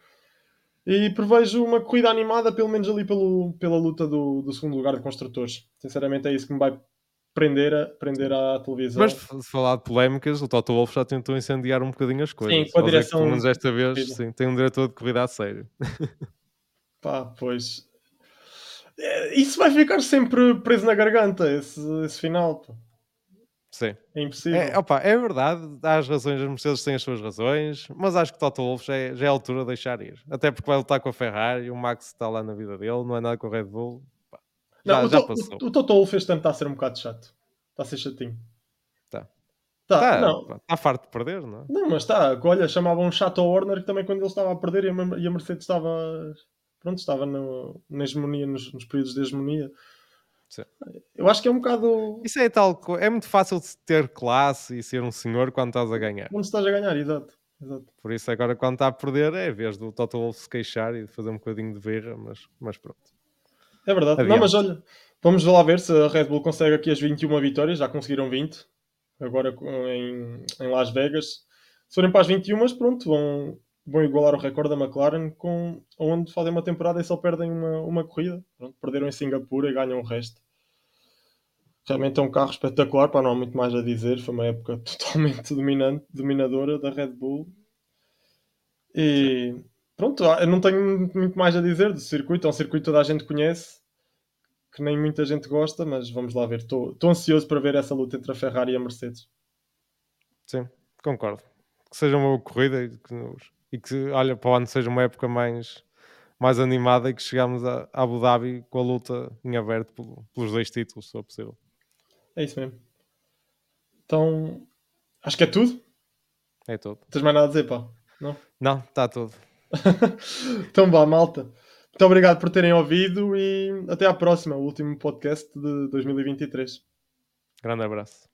S1: E prevejo uma corrida animada, pelo menos ali pelo, pela luta do, do segundo lugar de construtores. Sinceramente, é isso que me vai prender, a, prender à televisão.
S2: Mas se falar de polémicas, o Toto Wolff já tentou incendiar um bocadinho as coisas.
S1: Sim, com a direção.
S2: pelo menos esta vez sim, tem um diretor de corrida a sério. (laughs)
S1: Pá, pois. É, isso vai ficar sempre preso na garganta, esse, esse final. Pá.
S2: Sim.
S1: É impossível.
S2: É, opa, é verdade, há as razões, as Mercedes têm as suas razões, mas acho que Toto Wolff já é, já é a altura de deixar ir. Até porque vai lutar com a Ferrari, o Max está lá na vida dele, não é nada com o Red Bull.
S1: Já, não, o, já passou. O, o Toto Wolff este ano está a ser um bocado chato. Está a ser chatinho.
S2: Está.
S1: Tá,
S2: tá,
S1: não.
S2: Está farto de perder, não é?
S1: Não, mas está. Olha, chamavam um chato ao Warner que também quando ele estava a perder e a Mercedes estava. Pronto, estava no, na hegemonia, nos, nos períodos de hegemonia Sim. Eu acho que é um bocado.
S2: Isso é tal. É muito fácil de ter classe e ser um senhor quando estás a ganhar.
S1: Quando estás a ganhar, exato. exato.
S2: Por isso, agora quando está a perder, é vez do Total Wolff se queixar e de fazer um bocadinho de berra, mas, mas pronto.
S1: É verdade. Adiante. Não, mas olha, vamos lá ver se a Red Bull consegue aqui as 21 vitórias. Já conseguiram 20 agora em, em Las Vegas. Se forem para as 21, mas pronto, vão, vão igualar o recorde da McLaren, com, onde fazem uma temporada e só perdem uma, uma corrida. Pronto, perderam em Singapura e ganham o resto. Realmente é um carro espetacular, para não há muito mais a dizer. Foi uma época (laughs) totalmente dominante, dominadora da Red Bull. E pronto, eu não tenho muito mais a dizer do circuito. É um circuito que toda a gente conhece, que nem muita gente gosta, mas vamos lá ver. Estou ansioso para ver essa luta entre a Ferrari e a Mercedes.
S2: Sim, concordo. Que seja uma boa corrida e que, e que olha, para o ano seja uma época mais, mais animada e que chegamos a Abu Dhabi com a luta em aberto pelos dois títulos, se for possível.
S1: É isso mesmo. Então, acho que é tudo.
S2: É tudo.
S1: Tens mais nada a dizer, pá? Não?
S2: Não, está tudo. (laughs)
S1: então vá, malta. Muito obrigado por terem ouvido e até à próxima, o último podcast de 2023.
S2: Grande abraço.